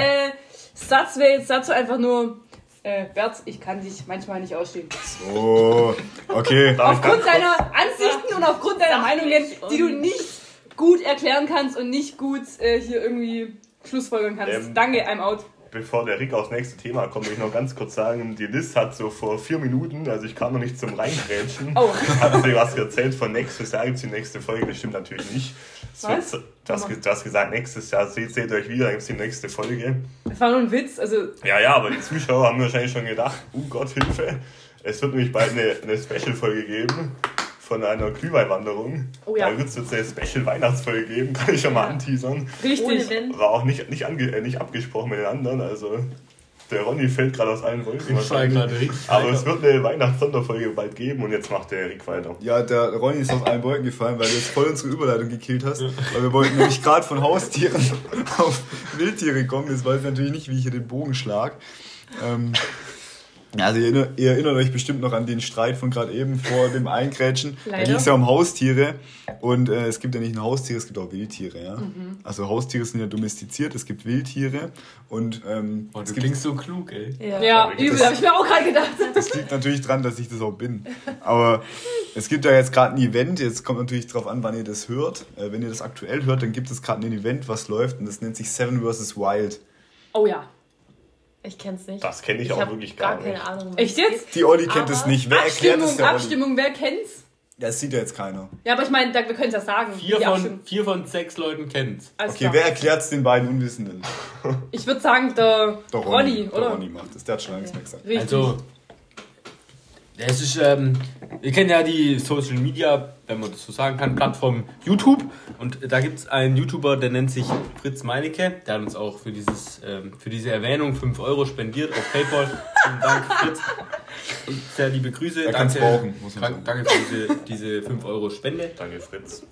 S2: äh, wäre jetzt dazu einfach nur, äh, Bert, ich kann dich manchmal nicht ausstehen.
S5: Oh, okay.
S2: Aufgrund deiner Ansichten und aufgrund deiner Meinungen, die du nicht gut erklären kannst und nicht gut äh, hier irgendwie Schlussfolgern kannst.
S4: Ähm,
S2: Danke, I'm out.
S4: Bevor der Rick aufs nächste Thema kommt, will ich noch ganz kurz sagen, die Liz hat so vor vier Minuten, also ich kam noch nicht zum Reingrätschen,
S2: Oh.
S4: hat sie was erzählt von nächstes Jahr gibt es die nächste Folge, das stimmt natürlich nicht.
S2: Was?
S4: Wird, du, hast, ge- du hast gesagt, nächstes Jahr seht, seht euch wieder, gibt es die nächste Folge.
S2: Das war nur ein Witz, also
S4: Ja, ja, aber die Zuschauer haben wahrscheinlich schon gedacht, oh Gott, Hilfe. Es wird nämlich bald eine, eine Special-Folge geben von einer Glühweinwanderung.
S2: Oh ja.
S4: Da wird es jetzt eine Special-Weihnachtsfolge geben, kann ich schon mal anteasern.
S2: richtig.
S4: War auch nicht, nicht, ange, äh, nicht abgesprochen mit den anderen, also der Ronny fällt gerade aus allen Wolken. Aber es wird eine Weihnachts-Sonderfolge bald geben und jetzt macht der Rick weiter.
S5: Ja, der Ronny ist aus allen Wolken gefallen, weil du jetzt voll unsere Überleitung gekillt hast. Weil wir wollten nämlich gerade von Haustieren auf Wildtiere kommen. Jetzt weiß ich natürlich nicht, wie ich hier den Bogen schlag. Ähm, ja, also ihr, ihr erinnert euch bestimmt noch an den Streit von gerade eben vor dem Eingrätschen. Da ging es ja um Haustiere. Und äh, es gibt ja nicht nur Haustiere, es gibt auch Wildtiere. Ja? Also Haustiere sind ja domestiziert, es gibt Wildtiere. Und ähm,
S1: Oh, du klingst so klug, ey.
S2: Ja,
S4: Das-
S2: übel, habe ich mir auch gerade gedacht.
S5: das liegt natürlich dran, dass ich das auch bin. Aber es gibt ja jetzt gerade ein Event, jetzt kommt natürlich drauf an, wann ihr das hört. Äh, wenn ihr das aktuell hört, dann gibt es gerade ein Event, was läuft und das nennt sich Seven vs. Wild.
S2: Oh ja.
S6: Ich kenn's nicht.
S4: Das kenne ich, auch
S6: hab
S4: wirklich gar,
S6: gar
S4: nicht.
S6: keine Ahnung.
S2: Echt
S6: es
S2: jetzt?
S5: Die Olli kennt es
S6: Aber
S5: nicht. Wer erklärt
S2: Abstimmung,
S5: es der Olli?
S2: Abstimmung, wer kennt's?
S5: Das sieht ja jetzt keiner.
S2: Ja, aber ich meine, wir können es ja sagen.
S1: Vier von, vier von sechs Leuten kennt's.
S2: Alles
S5: Okay,
S2: klar.
S5: wer erklärt es den beiden Unwissenden?
S2: Ich würde sagen, der,
S5: Der
S2: Ronny,
S5: Der
S2: oder?
S5: Ronny macht das. Der hat schon lange nichts mehr gesagt.
S2: Richtig.
S1: Also, es ist, ähm, ihr kennt ja die Social Media, wenn man das so sagen kann, Plattform YouTube. Und da gibt es einen YouTuber, der nennt sich Fritz Meinecke. Der hat uns auch für, dieses, ähm, für diese Erwähnung 5 Euro spendiert auf PayPal. Vielen Dank, Fritz. Und Sehr liebe Grüße.
S5: Er kann's
S1: danke,
S5: brauchen, muss man
S1: danke, danke für diese, diese 5 Euro Spende.
S4: Danke, Fritz.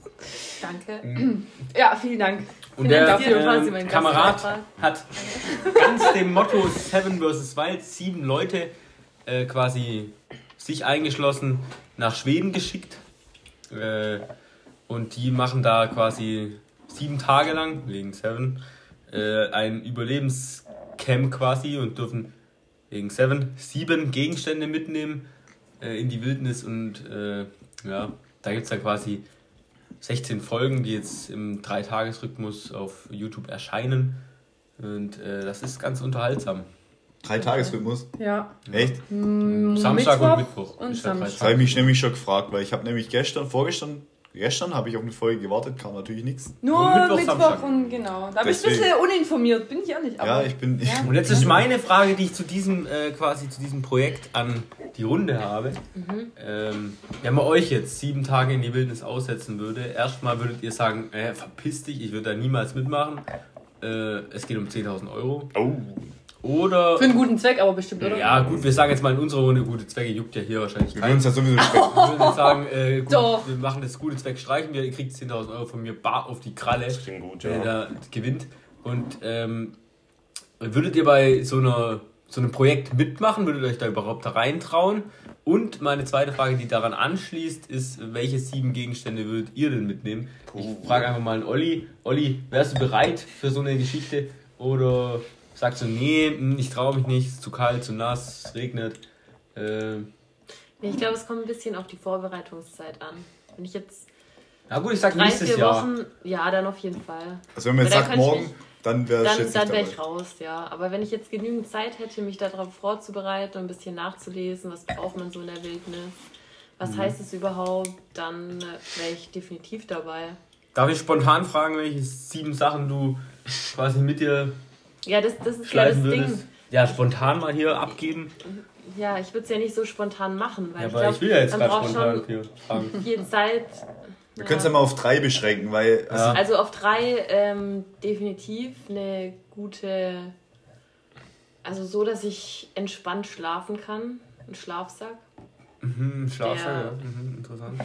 S6: Danke.
S2: Ja, vielen Dank.
S1: Und
S2: Vielen
S1: der
S2: Dank
S1: ähm, Kamerad hat ganz dem Motto Seven vs. Wild sieben Leute äh, quasi sich eingeschlossen nach Schweden geschickt. Äh, und die machen da quasi sieben Tage lang, wegen Seven, äh, ein Überlebenscamp quasi und dürfen wegen Seven sieben Gegenstände mitnehmen äh, in die Wildnis und ja, da gibt es dann quasi 16 Folgen, die jetzt im Dreitagesrhythmus auf YouTube erscheinen. Und das ist ganz unterhaltsam.
S5: Drei Tagesrhythmus.
S2: Ja.
S5: Echt?
S1: Samstag
S2: Mittwoch
S1: und Mittwoch.
S2: und
S1: ja
S2: Samstag.
S5: Das habe ich mich nämlich schon gefragt, weil ich habe nämlich gestern, vorgestern, gestern habe ich auf eine Folge gewartet, kam natürlich nichts.
S2: Nur
S1: Mittwoch,
S2: Mittwoch,
S1: Samstag.
S2: und genau. Da bin ich ein bisschen uninformiert, bin ich ehrlich. Aber
S5: Ja, ich bin. Ich,
S1: Und jetzt ist meine Frage, die ich zu diesem äh, quasi zu diesem Projekt an die Runde habe. Ähm, wenn man euch jetzt sieben Tage in die Wildnis aussetzen würde, erstmal würdet ihr sagen, äh, verpiss dich, ich würde da niemals mitmachen. Äh, es geht um 10.000 Euro.
S4: Oh,
S1: Oder
S2: Für einen guten Zweck aber bestimmt, oder?
S1: ja gut, wir sagen jetzt mal in unserer Runde gute Zwecke juckt ja hier wahrscheinlich
S5: wir würden es ja sowieso sprechen.
S1: Ich würde jetzt sagen, äh, gut,
S2: Doch.
S1: wir machen das gute Zweck, streichen wir, ihr kriegt 10.000 Euro von mir bar auf die Kralle,
S4: das klingt gut,
S1: wenn ihr
S4: ja.
S1: da gewinnt. Und ähm, würdet ihr bei so, einer, so einem Projekt mitmachen? Würdet ihr euch da überhaupt da reintrauen? Und meine zweite Frage, die daran anschließt, ist, welche sieben Gegenstände würdet ihr denn mitnehmen? Ich frage einfach mal einen Olli. Olli, wärst du bereit für so eine Geschichte? Oder sagst du, nee, hm, ich traue mich nicht, es ist zu kalt, zu nass, es regnet? Äh,
S6: Ich glaube, es kommt ein bisschen auf die Vorbereitungszeit an. Wenn ich jetzt
S1: Na gut, ich sag
S6: drei,
S1: nächstes
S6: vier
S1: Jahr.
S6: Wochen, ja, dann auf jeden Fall.
S5: Also wenn man jetzt sagt morgen,
S6: mich-
S5: dann wäre ich
S6: Dann,
S5: jetzt
S6: dann
S5: nicht
S6: wäre ich raus, ja. Aber wenn ich jetzt genügend Zeit hätte, mich darauf vorzubereiten und ein bisschen nachzulesen, was braucht man so in der Wildnis, was
S5: Mhm.
S6: heißt es überhaupt, dann äh, wäre ich definitiv dabei.
S1: Darf ich spontan fragen, welche sieben Sachen du quasi mit dir
S6: Ja, das, das ist ja das
S1: schleifen
S6: Ding.
S1: würdest? Ja, spontan mal hier abgeben.
S6: Ja, ich würde es ja nicht so spontan machen, weil
S1: Ja,
S6: ich
S1: aber
S6: glaube,
S1: ich will ja jetzt
S6: man
S1: gerade
S6: braucht
S1: spontan
S6: schon
S1: hier fragen.
S6: viel Zeit.
S5: Wir können es ja mal auf drei beschränken, weil also,
S1: Ja.
S6: Also auf drei ähm, definitiv eine gute, also so, dass ich entspannt schlafen kann. Ein Schlafsack.
S1: Mhm, Schlafsack,
S6: Der-
S1: ja. Mhm, interessant.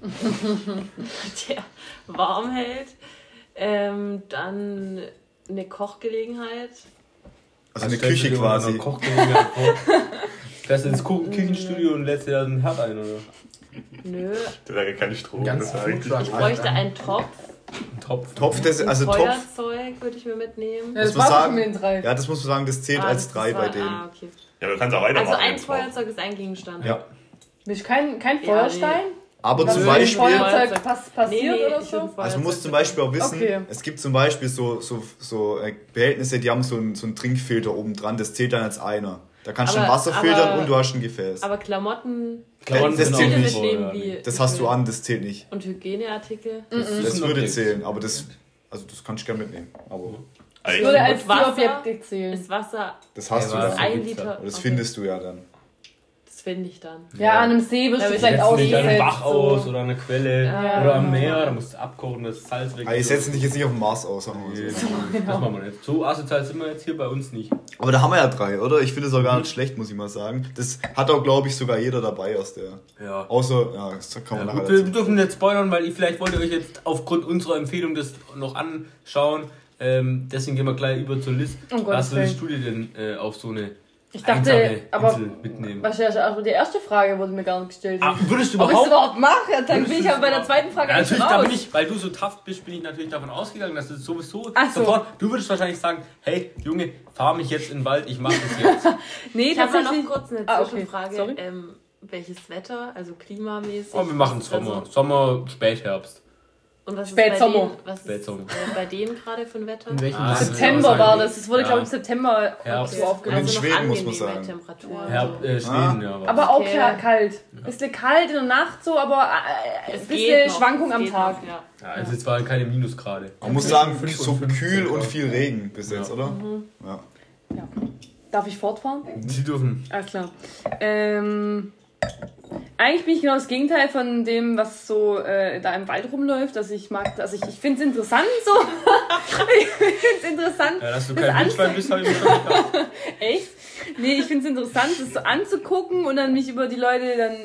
S6: der warm hält. Ähm, dann eine Kochgelegenheit.
S5: also eine
S1: du
S5: Küche quasi.
S1: einer Kochgelegenheit? Fährst du ins Küchenstudio und lässt dir da einen Herd ein, oder?
S6: Nö.
S4: Da wäre kein Strom.
S3: Ganz
S4: das.
S6: Ich bräuchte einen Topf.
S1: Ein Topf.
S5: Topf, das,
S6: Ein
S5: also Topf,
S6: Feuerzeug würde ich mir mitnehmen.
S2: Ja, das
S5: Muss man
S2: war
S5: sagen-
S2: schon mit den drei.
S5: ja, das muss man sagen, das zählt
S6: Ah,
S5: als
S6: das
S5: drei
S6: war-
S5: bei denen.
S6: Ah, okay.
S4: Ja, du kannst auch weitermachen.
S6: Also ein. Feuerzeug ist ein Gegenstand.
S5: Ja.
S2: Du kein, kein
S6: Ja,
S2: Feuerstein?
S5: Aber zum Beispiel,
S2: Feuerzeug pass passiert
S6: nee,
S2: oder so?
S5: also man muss zum. Beispiel auch wissen,
S2: Okay.
S5: es gibt zum Beispiel so, so, so äh, Behältnisse, die haben so einen, so einen Trinkfilter oben dran, das zählt dann als einer. Da kannst du
S6: Aber-
S5: schon Wasser filtern
S6: aber-
S5: und du hast ein Gefäß.
S6: Aber Klamotten
S1: Klamotten
S5: Das
S1: sind
S5: zählt nicht.
S6: Wie.
S5: Das hast du an, das zählt nicht.
S6: Und Hygieneartikel.
S1: Das, ist
S5: Das würde
S1: Objekt.
S5: zählen, aber das, also das kannst du gerne mitnehmen. Aber
S2: Würde
S6: Und
S2: als
S6: Wasser
S2: zählen.
S6: Ist Wasser
S5: das hast
S1: Ja,
S5: du dann.
S6: ein Liter.
S5: Das
S6: Okay.
S5: findest du ja dann.
S6: Ich dann.
S2: Ja, an einem See wirst
S6: Ja,
S2: du vielleicht
S1: Setzen dich an einem. Bach aus
S2: So.
S1: oder eine Quelle
S6: Ja.
S1: oder am Meer, da musst du abkochen, das Salz weg.
S5: Aber ich setze dich jetzt nicht auf den Mars aus. sagen wir
S1: Nee,
S5: so.
S1: Das machen wir nicht. So asozial sind wir jetzt hier bei uns nicht.
S5: Aber da haben wir ja drei, oder? Ich finde es auch gar
S1: Mhm.
S5: nicht schlecht, muss ich mal sagen. Das hat auch, glaube ich, sogar jeder dabei aus der.
S1: Ja.
S5: Außer, ja, das kann man
S1: Ja,
S5: nachher
S1: gut, wir dürfen jetzt spoilern, weil ich, vielleicht wollt ihr euch jetzt aufgrund unserer Empfehlung das noch anschauen. Ähm, deswegen gehen wir gleich über zur Liz.
S2: Um
S1: Was
S2: Willen.
S1: du dir denn äh, auf so eine
S2: Ich dachte, aber
S1: Insel mitnehmen?
S2: wahrscheinlich auch die erste Frage wurde mir gar nicht gestellt.
S1: Ah, würdest du
S2: Ob ich es
S1: überhaupt...
S2: überhaupt mache, dann bin ich aber bei der zweiten Frage
S1: Ja, natürlich, da bin ich, weil du so tough bist, bin ich natürlich davon ausgegangen, dass du sowieso
S2: Ach so.
S1: sofort, du würdest wahrscheinlich sagen, hey Junge, fahr mich jetzt in den Wald, ich mach das jetzt.
S2: nee,
S6: Ich habe noch
S2: tatsächlich.
S6: kurz eine
S2: Ah, okay.
S6: Zwischenfrage.
S2: Sorry.
S6: Ähm, welches Wetter, also klimamäßig?
S1: Oh, wir machen Sommer,
S6: Also,
S1: Sommer, Spätherbst.
S6: Und was
S2: Spätsommer.
S6: ist bei denen, was
S1: Spätsommer.
S6: ist äh, bei denen gerade für ein Wetter?
S3: In welchem
S1: Ah?
S2: September
S1: Ja,
S2: war das. Das wurde,
S1: ja.
S2: glaube ich, im September
S1: Herbst.
S2: so aufgenommen.
S5: in
S6: also noch
S5: Schweden muss man sagen.
S6: Temperaturen.
S1: Herb, äh, Schweden, ja. war
S2: Aber auch
S6: Okay.
S2: klar, kalt. Bisschen kalt in der Nacht so, aber äh, ein
S6: Es
S2: bisschen
S6: geht noch,
S2: Schwankung
S6: es
S2: am Tag.
S6: Noch, ja.
S1: Ja, also jetzt waren keine Minusgrade.
S5: Man muss sagen, so kühl und viel Regen bis jetzt,
S1: Ja.
S5: oder?
S2: Mhm.
S5: Ja.
S2: Darf ich fortfahren?
S1: Sie dürfen.
S2: Alles klar. Ähm, eigentlich bin ich genau das Gegenteil von dem, was so äh, da im Wald rumläuft. Also ich mag, also ich, ich finde es interessant so. ich finde es interessant.
S1: Ja, dass du
S2: Das
S1: kein Wildschwein bist, habe ich mir schon gedacht.
S2: Echt? Nee, ich finde es interessant, das so anzugucken und dann mich über die Leute dann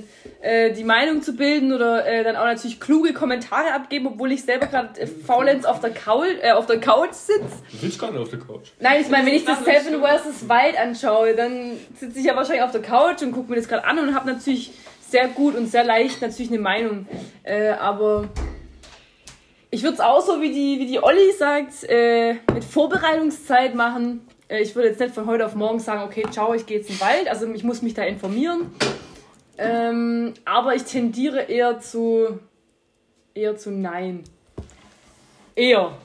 S2: äh, die Meinung zu bilden oder äh, dann auch natürlich kluge Kommentare abgeben, obwohl ich selber gerade äh, faulends auf der, Kaul, äh, auf der Couch sitze.
S1: Du sitzt gar nicht auf der Couch.
S2: Nein, ich meine, wenn ich das Seven vs. Wild anschaue, dann sitze ich ja wahrscheinlich auf der Couch und gucke mir das gerade an und habe natürlich sehr gut und sehr leicht natürlich eine Meinung. Äh, aber ich würde es auch so, wie die, wie die Olli sagt, äh, mit Vorbereitungszeit machen. Äh, ich würde jetzt nicht von heute auf morgen sagen, okay, ciao, ich gehe jetzt in den Wald. Also ich muss mich da informieren. Ähm, aber ich tendiere eher zu eher zu nein. Eher.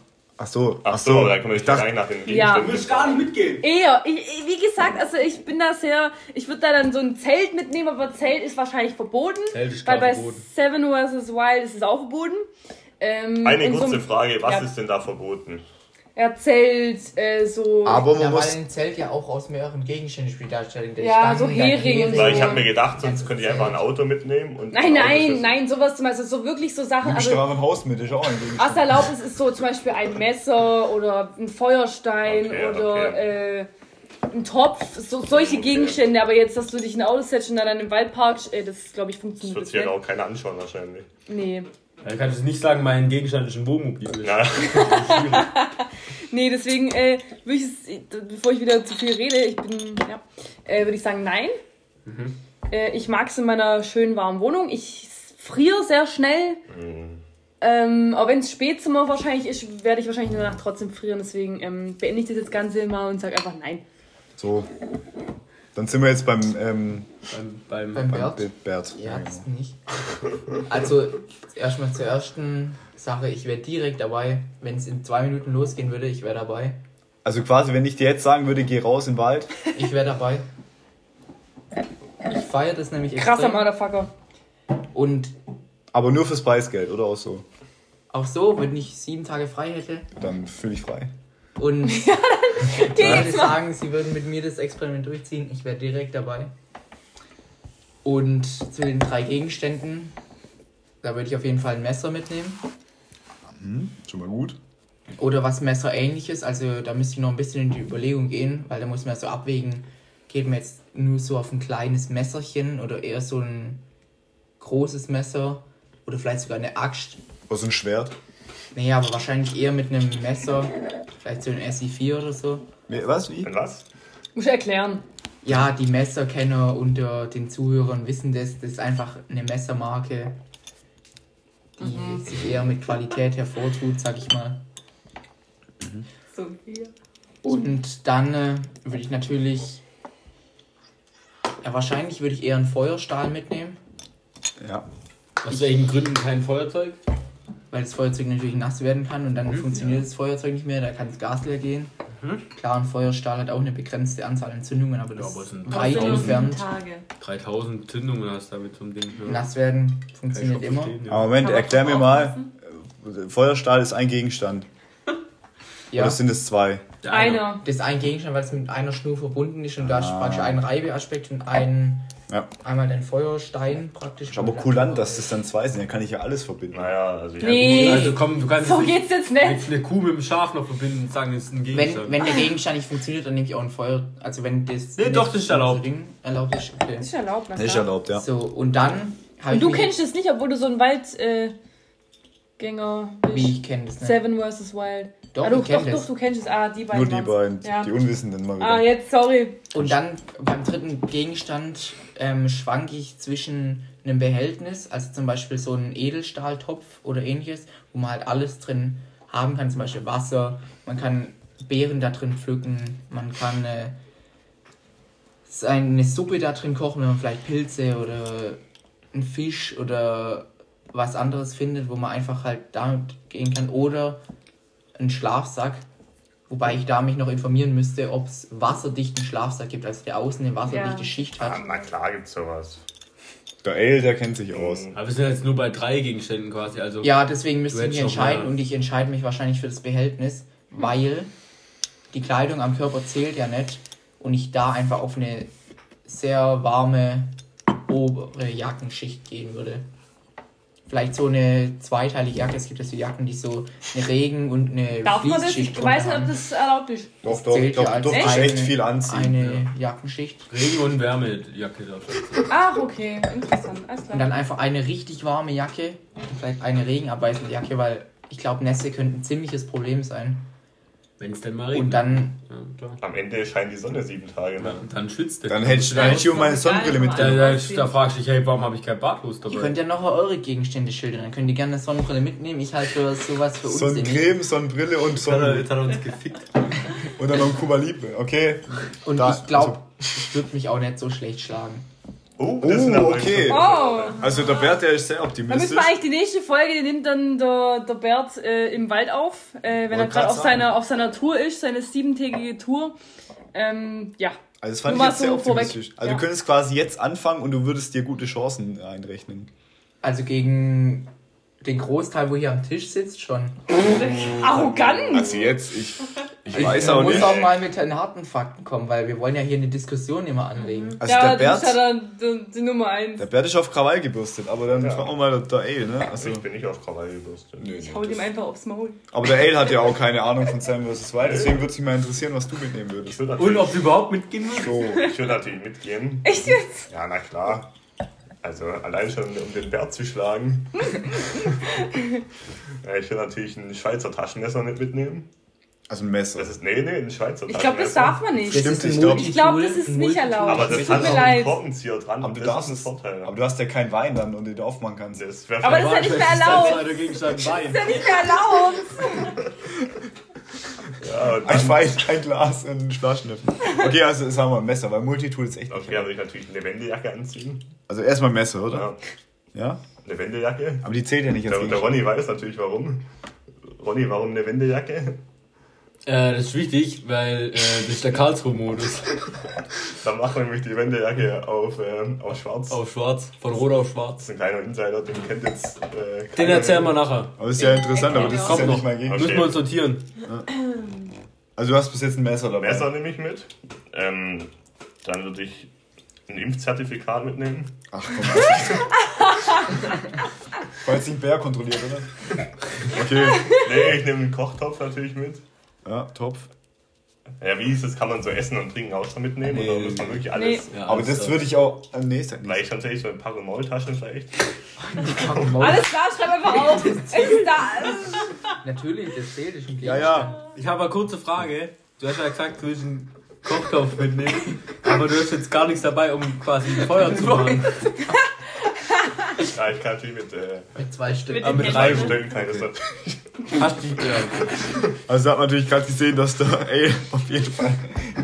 S5: Ach so,
S4: Ach so, da kann man
S5: ich
S4: gleich nach den
S2: Ja.
S4: Gegenständen
S1: nicht mitgehen.
S2: Eher. Ich, ich, wie gesagt, also ich bin da sehr. Ich würde da dann so ein Zelt mitnehmen, aber Zelt ist wahrscheinlich verboten.
S1: Zelt ist
S2: weil bei
S1: verboten.
S2: Seven vs. Wild ist es auch verboten. Ähm,
S4: Eine
S2: so
S4: kurze
S2: ein-
S4: Frage, was
S2: Ja.
S4: ist denn da verboten?
S2: Ja, Zelt, äh, so.
S5: aber man
S3: Ja,
S5: muss.
S3: weil ein Zelt ja auch aus mehreren Gegenständen spielt darstellen. Der
S2: Ja,
S3: Stangen,
S2: so Hering und so.
S4: Weil ich
S2: Ja.
S4: habe mir gedacht, sonst könnte ich einfach ein Auto mitnehmen und.
S2: nein, nein, nein, sowas zum Beispiel. So wirklich so Sachen. Also,
S5: ein Haus mit, ist auch ein
S2: was
S5: Gegenstand.
S2: erlaubt ist, ist so zum Beispiel ein Messer oder ein Feuerstein
S4: Okay,
S2: oder Äh, ein Topf, so, solche
S4: Okay.
S2: Gegenstände. Aber jetzt, dass du dich in ein Auto setzt und dann im Wald parkst, äh, das glaube ich
S4: Das
S2: funktioniert
S4: wird
S2: jetzt
S4: sich halt
S2: nicht.
S4: auch keiner anschauen wahrscheinlich.
S2: Nee.
S1: Ja, du kannst nicht sagen, mein Gegenstand ist ein Wohnmobil.
S4: Ja.
S2: Nee, deswegen äh, würde ich es, bevor ich wieder zu viel rede, ich bin, ja, äh, würde ich sagen, nein. Äh, ich mag es in meiner schönen warmen Wohnung. Ich friere sehr schnell.
S4: Mhm.
S2: Ähm, auch wenn es Spätsommer wahrscheinlich ist, werde ich wahrscheinlich in der Nacht trotzdem frieren. Deswegen ähm, beende ich das jetzt Ganze mal und sage einfach nein.
S5: So. Dann sind wir jetzt beim, ähm,
S1: Beim, beim,
S3: Beim
S5: beim
S3: Bert?
S5: Be- Bert.
S3: Ja,
S5: genau.
S3: das nicht. Also, erstmal zur ersten Sache. Ich wäre direkt dabei. Wenn es in zwei Minuten losgehen würde, ich wäre dabei.
S5: Also quasi, wenn ich dir jetzt sagen würde, geh raus in den Wald.
S3: Ich wäre dabei. Ich feiere das nämlich
S2: Krasser
S3: extrem.
S2: Motherfucker.
S3: Und
S5: Aber nur fürs Preisgeld, oder auch so?
S3: auch so, wenn ich sieben Tage frei hätte
S5: Dann fühle ich frei.
S3: und
S2: Geh
S3: würde
S2: jetzt mal.
S3: sagen, sie würden mit mir das Experiment durchziehen, ich wäre direkt dabei. Und zu den drei Gegenständen, da würde ich auf jeden Fall ein Messer mitnehmen.
S5: Hm, schon mal gut.
S3: Oder was messerähnliches, also da müsste ich noch ein bisschen in die Überlegung gehen, weil da muss man so abwägen, geht man jetzt nur so auf ein kleines Messerchen oder eher so ein großes Messer oder vielleicht sogar eine Axt.
S5: Oder so ein Schwert.
S3: Nee, aber wahrscheinlich eher mit einem Messer, vielleicht so ein SI4 oder so.
S5: Nee, Was? Wie?
S4: Was?
S2: Muss ich erklären.
S3: Ja, die Messerkenner unter den Zuhörern wissen das, das ist einfach eine Messermarke, die sich eher mit Qualität hervortut, sag ich mal.
S2: So, hier.
S3: Und dann äh, würde ich natürlich. Ja, wahrscheinlich würde ich eher einen Feuerstahl mitnehmen,
S5: Ja.
S1: Aus welchen Gründen kein Feuerzeug?
S3: Weil das Feuerzeug natürlich nass werden kann und dann funktioniert das Feuerzeug nicht mehr, da kann das Gas leer gehen. Klar, ein Feuerstahl hat auch eine begrenzte Anzahl Entzündungen, aber das
S1: sind
S3: ist weit entfernt.
S6: Tage.
S1: 3000 Zündungen hast du damit zum Ding. Ja.
S3: Nass werden funktioniert immer.
S1: verstehen, ja.
S5: Aber Moment, erklär mir mal. Feuerstahl ist ein Gegenstand.
S3: Ja,
S5: Oder sind es zwei?
S1: Der eine.
S2: Einer.
S3: das ist ein Gegenstand, weil es mit einer Schnur verbunden ist und da ist
S5: Ah.
S3: praktisch ein Reibeaspekt und ein,
S5: Ja.
S3: einmal den Feuerstein praktisch.
S5: Ist aber kulant, dass das dann zwei sind. Dann kann ich ja alles verbinden.
S4: Naja, also ich
S2: Nee.
S1: Also komm, du kannst
S2: So
S1: jetzt nicht
S2: geht's jetzt nicht.
S1: jetzt eine Kuh mit dem Schaf noch verbinden und sagen, das ist ein Gegenstand.
S3: Wenn, wenn der Gegenstand nicht funktioniert, dann nehme ich auch ein Feuer. Also wenn das.
S1: Nee, doch, das ist erlaubt.
S3: Ding erlaubt ist. Okay.
S2: Das ist erlaubt,
S5: Das ist erlaubt, ja.
S3: So, und dann habe
S2: Und du kennst das nicht, obwohl du so ein Waldgänger äh, bist.
S3: Wie ich kenne das nicht.
S2: Seven vs. Wild.
S3: Doch,
S2: ah, du, doch, doch, du kennst es. Ah, die beiden.
S5: Nur die
S2: waren's.
S5: beiden,
S2: Ja.
S5: die Unwissenden mal wieder.
S2: Ah, jetzt, sorry.
S3: Und dann beim dritten Gegenstand ähm, schwanke ich zwischen einem Behältnis, also zum Beispiel so einen Edelstahltopf oder ähnliches, wo man halt alles drin haben kann, zum Beispiel Wasser, man kann Beeren da drin pflücken, man kann äh, eine Suppe da drin kochen, wenn man vielleicht Pilze oder einen Fisch oder was anderes findet, wo man einfach halt damit gehen kann. Oder einen Schlafsack, wobei ich da mich noch informieren müsste, ob es wasserdichten Schlafsack gibt, also der außen eine wasserdichte
S2: Ja.
S3: Schicht
S4: Ah,
S3: hat.
S4: na klar gibt's sowas.
S5: Der Ale, der kennt sich aus.
S4: Mhm.
S1: Aber wir sind jetzt nur bei drei Gegenständen quasi. Also
S3: Ja, deswegen müsste ich mich entscheiden und ich entscheide mich wahrscheinlich für das Behältnis, weil die Kleidung am Körper zählt ja nicht und ich da einfach auf eine sehr warme obere Jackenschicht gehen würde. Vielleicht so eine zweiteilige Jacke. Es gibt ja so Jacken, die so eine Regen- und eine
S2: Darf man das? Ich weiß nicht, ob das erlaubt ist.
S5: Doch, doch,
S3: zählt ja
S5: doch,
S3: als
S5: doch, ist echt
S3: eine-
S5: viel anziehen.
S3: Eine Jackenschicht.
S1: Regen- und Wärmejacke darf sein.
S2: Ach, okay. Interessant. Alles
S3: Und
S2: klar.
S3: dann einfach eine richtig warme Jacke. und Vielleicht eine regenabweisende Jacke, weil ich glaube, Nässe könnte ein ziemliches Problem sein.
S1: Wenn es denn mal regnet.
S3: Und dann
S1: ja.
S4: Am Ende scheint die Sonne sieben Tage.
S1: Ja,
S4: Ne?
S1: und dann schwitzt der.
S5: Dann hätte ich, dann hätte ich um meine Sonnenbrille
S1: da,
S5: mitgenommen.
S1: da, da fragst du dich, hey, warum habe ich kein
S3: Ihr
S1: dabei?
S3: könnt ja noch eure Gegenstände schildern. Dann könnt ihr gerne eine Sonnenbrille mitnehmen. Ich halte sowas für unsinnig.
S5: Sonnencreme, Sonnenbrille und Sonnen
S1: jetzt hat er uns gefickt.
S5: und dann noch ein Cuba Libre. Okay.
S3: Und
S5: Da-
S3: ich glaube, ich würde mich auch nicht so schlecht schlagen.
S4: Oh,
S5: Oh,
S4: sind aber
S5: okay.
S2: Oh.
S5: Also der Bert, der ist sehr
S2: Dann müssen
S5: optimistisch.
S2: wir eigentlich die nächste Folge, die nimmt dann der, der Bert äh, im Wald auf, äh, wenn er
S5: grad
S2: gerade auf seiner, auf seiner Tour ist, seine siebentägige Tour. Ähm, ja.
S5: Also das fand
S2: Nur
S5: ich jetzt sehr
S2: so vorweg.
S5: optimistisch. Also
S2: Ja.
S5: du könntest quasi jetzt anfangen und du würdest dir gute Chancen einrechnen.
S3: Also gegen den Großteil, wo hier am Tisch sitzt, schon.
S2: Arrogant!
S5: Also jetzt, ich, ich
S3: Ich
S5: weiß auch
S3: muss
S5: nicht.
S3: auch mal mit den harten Fakten kommen, weil wir wollen ja hier eine Diskussion immer anlegen.
S5: Also
S2: ja,
S5: der Bert,
S2: bist ja dann die, die Nummer eins.
S5: der Bert ist auf Krawall gebürstet, aber dann
S4: Ja.
S5: fragen wir mal der, der Ale, ne? Also,
S4: Ich bin nicht auf Krawall gebürstet.
S5: nö,
S2: Ich hau dem einfach aufs Maul.
S5: aber der Ale hat ja auch keine Ahnung von Sam vs. Wild, deswegen würde es mich mal interessieren, was du mitnehmen würdest.
S4: Ich würde
S1: Und ob du überhaupt mitgehen willst?
S5: So,
S4: ich würde natürlich mitgehen.
S2: Echt jetzt?
S4: Ja, na klar. Also allein schon, um den Bär zu schlagen. ja, ich würde natürlich ein Schweizer Taschenmesser nicht mitnehmen.
S5: also ein Messer.
S4: Das ist, nee, nee, ein Schweizer
S2: Ich glaube, das darf man nicht.
S3: Das
S5: Stimmt, ich glaub-
S2: glaube, das
S3: Multitool,
S2: ist nicht erlaubt.
S4: Aber das hat auch einen. Korkenzieher dran.
S5: Aber du,
S4: das
S5: darfst,
S4: ist ein Vorteil.
S5: aber du hast ja keinen Wein dann, und den du aufmachen kannst.
S4: das
S2: Aber das ist ja nicht mehr erlaubt. Das ist ja nicht mehr erlaubt.
S4: Ja,
S5: Ein Wein, ein Glas und ein Flaschenöffner. Okay, also das haben wir ein Messer, weil Multitool ist echt nicht.
S4: okay, also ich natürlich eine Wendejacke anziehen.
S5: Also erstmal Messer, oder?
S4: Ja,
S5: Ja?
S4: eine Wendejacke.
S5: Aber die zählt ja nicht als
S4: Der, der. Ronny weiß natürlich warum. Ronny, warum eine Wendejacke?
S1: Äh, das ist wichtig, weil äh, das ist der Karlsruhe-Modus.
S4: Dann machen wir nämlich die Wendejacke auf, ähm, auf schwarz.
S1: Auf schwarz, von rot auf
S4: Das
S1: schwarz.
S4: ist ein kleiner Insider, den kennt jetzt äh,
S1: Den erzählen wir nachher.
S5: Aber ist ja interessant, aber das ist
S1: Kommt
S5: ja
S1: noch.
S5: nicht mein Gegenstand.
S1: Müssen wir uns sortieren.
S5: Also du hast bis jetzt ein Messer dabei.
S4: Messer nehme ich mit. Ähm, dann würde ich ein Impfzertifikat mitnehmen.
S5: Ach komm. War jetzt nicht Bär kontrolliert, oder? Okay.
S4: Nee, ich nehme einen Kochtopf natürlich mit.
S5: Ja, Topf.
S4: Ja, wie ist das? Kann man so Essen und Trinken auch schon mitnehmen?
S1: Nee.
S4: Oder muss man wirklich alles?
S1: Ja,
S5: Aber das würde ich auch. Nee, ist ja nicht.
S4: Vielleicht tatsächlich so ein Packung Maultaschen vielleicht.
S2: Alles klar, schreib einfach auf. Es ist da.
S3: Natürlich, das zählt, ein
S5: Ja, ja.
S1: Ich habe eine kurze Frage. Du hast ja gesagt, einen Kochtopf mitnehmen, aber du hast jetzt gar nichts dabei, um quasi ein Feuer zu machen.
S4: Ja, ich kann natürlich mit, äh,
S3: Mit zwei Stück.
S6: Mit
S1: Aber mit
S4: drei
S6: Händen.
S4: Stellen kann ich das
S1: ja.
S5: Also hat man natürlich gerade gesehen, dass der Ale auf jeden Fall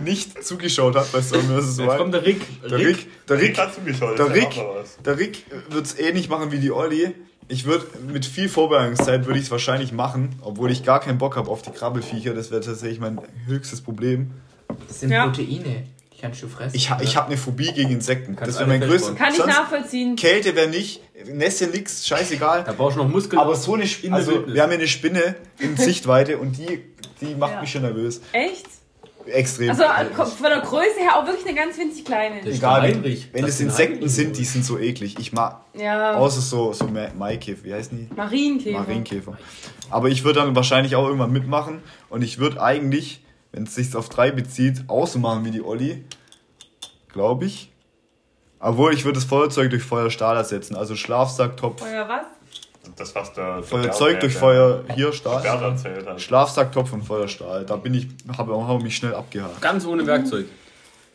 S5: nicht zugeschaut hat bei Storm vs.
S1: Jetzt kommt
S5: Wild.
S1: der Rick.
S5: Der Rick, der
S4: Rick
S5: Rick,
S4: hat zugeschaut,
S5: der Rick, der Rick wird es ähnlich machen wie die Olli. Ich würde mit viel Vorbereitungszeit würde ich es wahrscheinlich machen, obwohl ich gar keinen Bock habe auf die Krabbelfiecher. Das wäre tatsächlich mein höchstes Problem.
S3: Das sind
S2: Ja.
S3: Proteine. Die kannst du fressen.
S5: Ich, ha ich habe eine Phobie gegen Insekten.
S1: Kannst
S5: das wäre mein
S1: festbauen.
S2: Kann ich nachvollziehen.
S5: Kälte wäre nicht, Nässe nix, scheißegal.
S1: Da brauchst du noch Muskeln.
S5: Aber so eine, Sp
S1: in der
S5: also
S1: Wildnis.
S5: wir haben hier eine Spinne in Sichtweite und die, die macht
S6: Ja.
S5: mich schon nervös.
S2: Echt?
S5: Extrem.
S2: Also äh, von der Größe her auch wirklich eine ganz winzig kleine.
S1: Das ist
S5: Egal, wenn, wenn
S1: Das
S5: es Insekten
S1: Heinrich,
S5: sind, die sind so eklig. Ich mag,
S2: Ja.
S5: außer so, so Ma- Maikäfer, wie heißen die?
S2: Marienkäfer.
S5: Marienkäfer. Aber ich würde dann wahrscheinlich auch irgendwann mitmachen und ich würde eigentlich, wenn es sich auf drei bezieht, auch so machen wie die Olli. Glaube ich. Obwohl, ich würde das Feuerzeug durch Feuerstahl ersetzen. Also Schlafsack, Topf,
S2: Feuer was?
S4: Das, was der,
S5: Feuerzeug durch Feuer, hier Stahl. Schlafsack, Topf und Feuerstahl. Da bin ich, habe hab mich schnell abgehakt.
S1: Ganz ohne Werkzeug.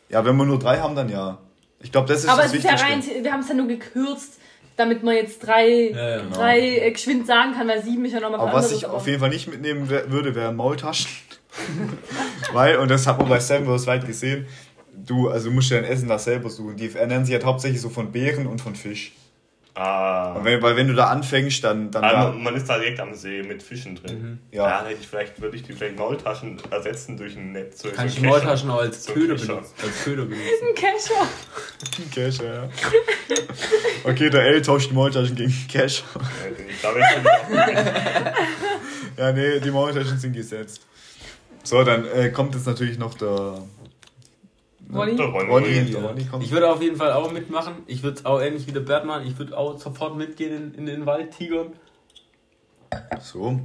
S5: Ja, wenn wir nur drei haben, dann ja. Ich glaube, das ist
S2: Aber
S5: das
S2: es ist ja rein, wir haben es ja nur gekürzt, damit man jetzt drei,
S1: Ja, ja, genau.
S2: drei äh, geschwind sagen kann, weil sieben ist ja nochmal
S5: Aber was ich auf jeden Fall nicht mitnehmen würde, wären Maultaschen. Weil, und das hat man bei Sam vs. Wild gesehen, du, also du musst dir dein Essen da selber suchen. Die ernähren sich halt hauptsächlich so von Beeren und von Fisch.
S4: Ah.
S5: Und wenn, weil wenn du da anfängst, dann, dann
S4: Also,
S5: da,
S4: man ist da direkt am See mit Fischen drin.
S5: Ja.
S4: Ja, hätte ich vielleicht würde ich die vielleicht Maultaschen ersetzen durch ein Netz. So
S1: Kannst
S4: so ein Kescher.
S1: Maultaschen auch als
S4: So ein
S1: Köder
S4: Kescher.
S1: benutzen. Als Köder benutzen.
S2: Ein Kescher.
S5: Cash, ja. Okay, der L tauscht die Maultaschen gegen Cash.
S4: Ja, Ich glaube, ich bin
S5: Ja, nee, die Maultaschen sind gesetzt. So, dann äh, kommt jetzt natürlich noch der
S2: Ronny?
S4: der Ronny.
S5: Ronny. Der Ronny kommt.
S1: Ich würde auf jeden Fall auch mitmachen. Ich würde es auch ähnlich wie der Bert machen. Ich würde auch sofort mitgehen in, in den Wald tigern.
S5: So.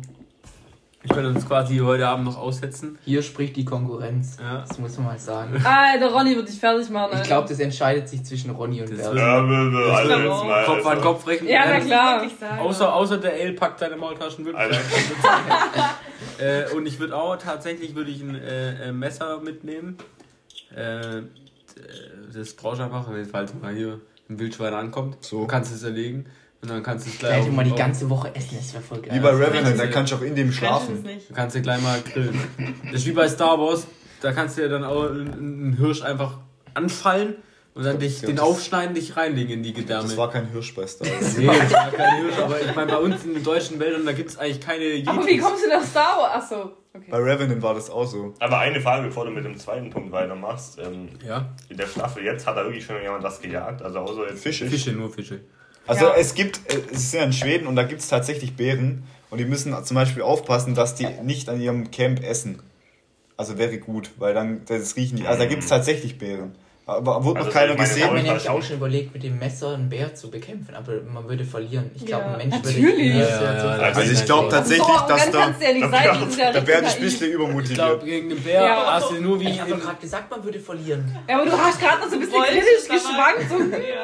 S1: Wir können uns quasi heute Abend noch aussetzen.
S3: Hier spricht die Konkurrenz.
S1: Ja.
S3: Das muss man mal sagen.
S2: Ah, der Ronny wird dich fertig machen.
S3: Ich
S2: Alter.
S3: glaube, das entscheidet sich zwischen Ronny und
S1: Das
S3: Bert.
S4: Ja, wir, wir, jetzt
S2: auch
S4: mal.
S1: Kopf an Kopf rechnen.
S2: Ja, na klar.
S6: Sagen.
S1: Außer, außer der L packt seine Maultaschen wirklich.
S4: Alter.
S1: Äh, und ich würde auch tatsächlich würde ich ein äh, äh, Messer mitnehmen. Äh, d- das brauchst du einfach, wenn falls mal hier ein Wildschwein ankommt.
S5: So.
S1: Du kannst es erlegen und dann kannst du es gleich.
S3: Gleich
S1: auf-
S3: mal die ganze Woche essen, das wäre voll geil.
S5: Wie bei Revenant, da kannst du auch in dem schlafen.
S1: Du kannst ja gleich mal grillen. Das ist wie bei Star Wars. Da kannst du ja dann auch einen Hirsch einfach anfallen und dann dich,
S5: Ja,
S1: den aufschneiden, dich reinlegen in die Gedärme.
S5: Das war kein Hirsch bei Star Wars.
S1: nee, das war kein Hirsch, aber ich meine, bei uns in den deutschen Wäldern, da gibt es eigentlich keine
S2: Aber wie kommst du nach Star Wars? Achso, okay.
S5: Bei Revenant war das auch so.
S4: Aber eine Frage, bevor du mit dem zweiten Punkt weitermachst. Ähm,
S1: Ja,
S4: in der Staffel jetzt hat da wirklich schon jemand was gejagt. Also außer jetzt
S5: Fische.
S1: Fische, nur Fische.
S5: Also
S2: Ja.
S5: es gibt, äh, es ist ja in Schweden und da gibt es tatsächlich Bären und die müssen zum Beispiel aufpassen, dass die nicht an ihrem Camp essen. Also wäre gut, weil dann das riechen die. Also da gibt es tatsächlich Bären. Aber wurde
S4: Also
S5: noch keiner
S4: meine
S3: Ich habe mir
S5: gesehen.
S3: nämlich auch schon überlegt, mit dem Messer einen Bär zu bekämpfen, aber man würde verlieren. Ich glaube,
S2: Ja,
S3: ein Mensch
S2: natürlich.
S3: würde.
S1: Ja, ja, ja,
S4: Also
S5: Also ich glaube tatsächlich,
S2: so
S5: dass da
S2: ja nicht sein. ja
S5: der Bär ist
S2: richtig
S5: ein bisschen
S2: naiv.
S1: Ich
S5: übermotiviert.
S1: glaube, gegen den Bär
S2: Ja.
S1: hast du nur wie
S3: Ich habe doch gerade gesagt, man würde verlieren.
S2: Ja, aber du hast gerade noch so ein bisschen kritisch geschwankt. So,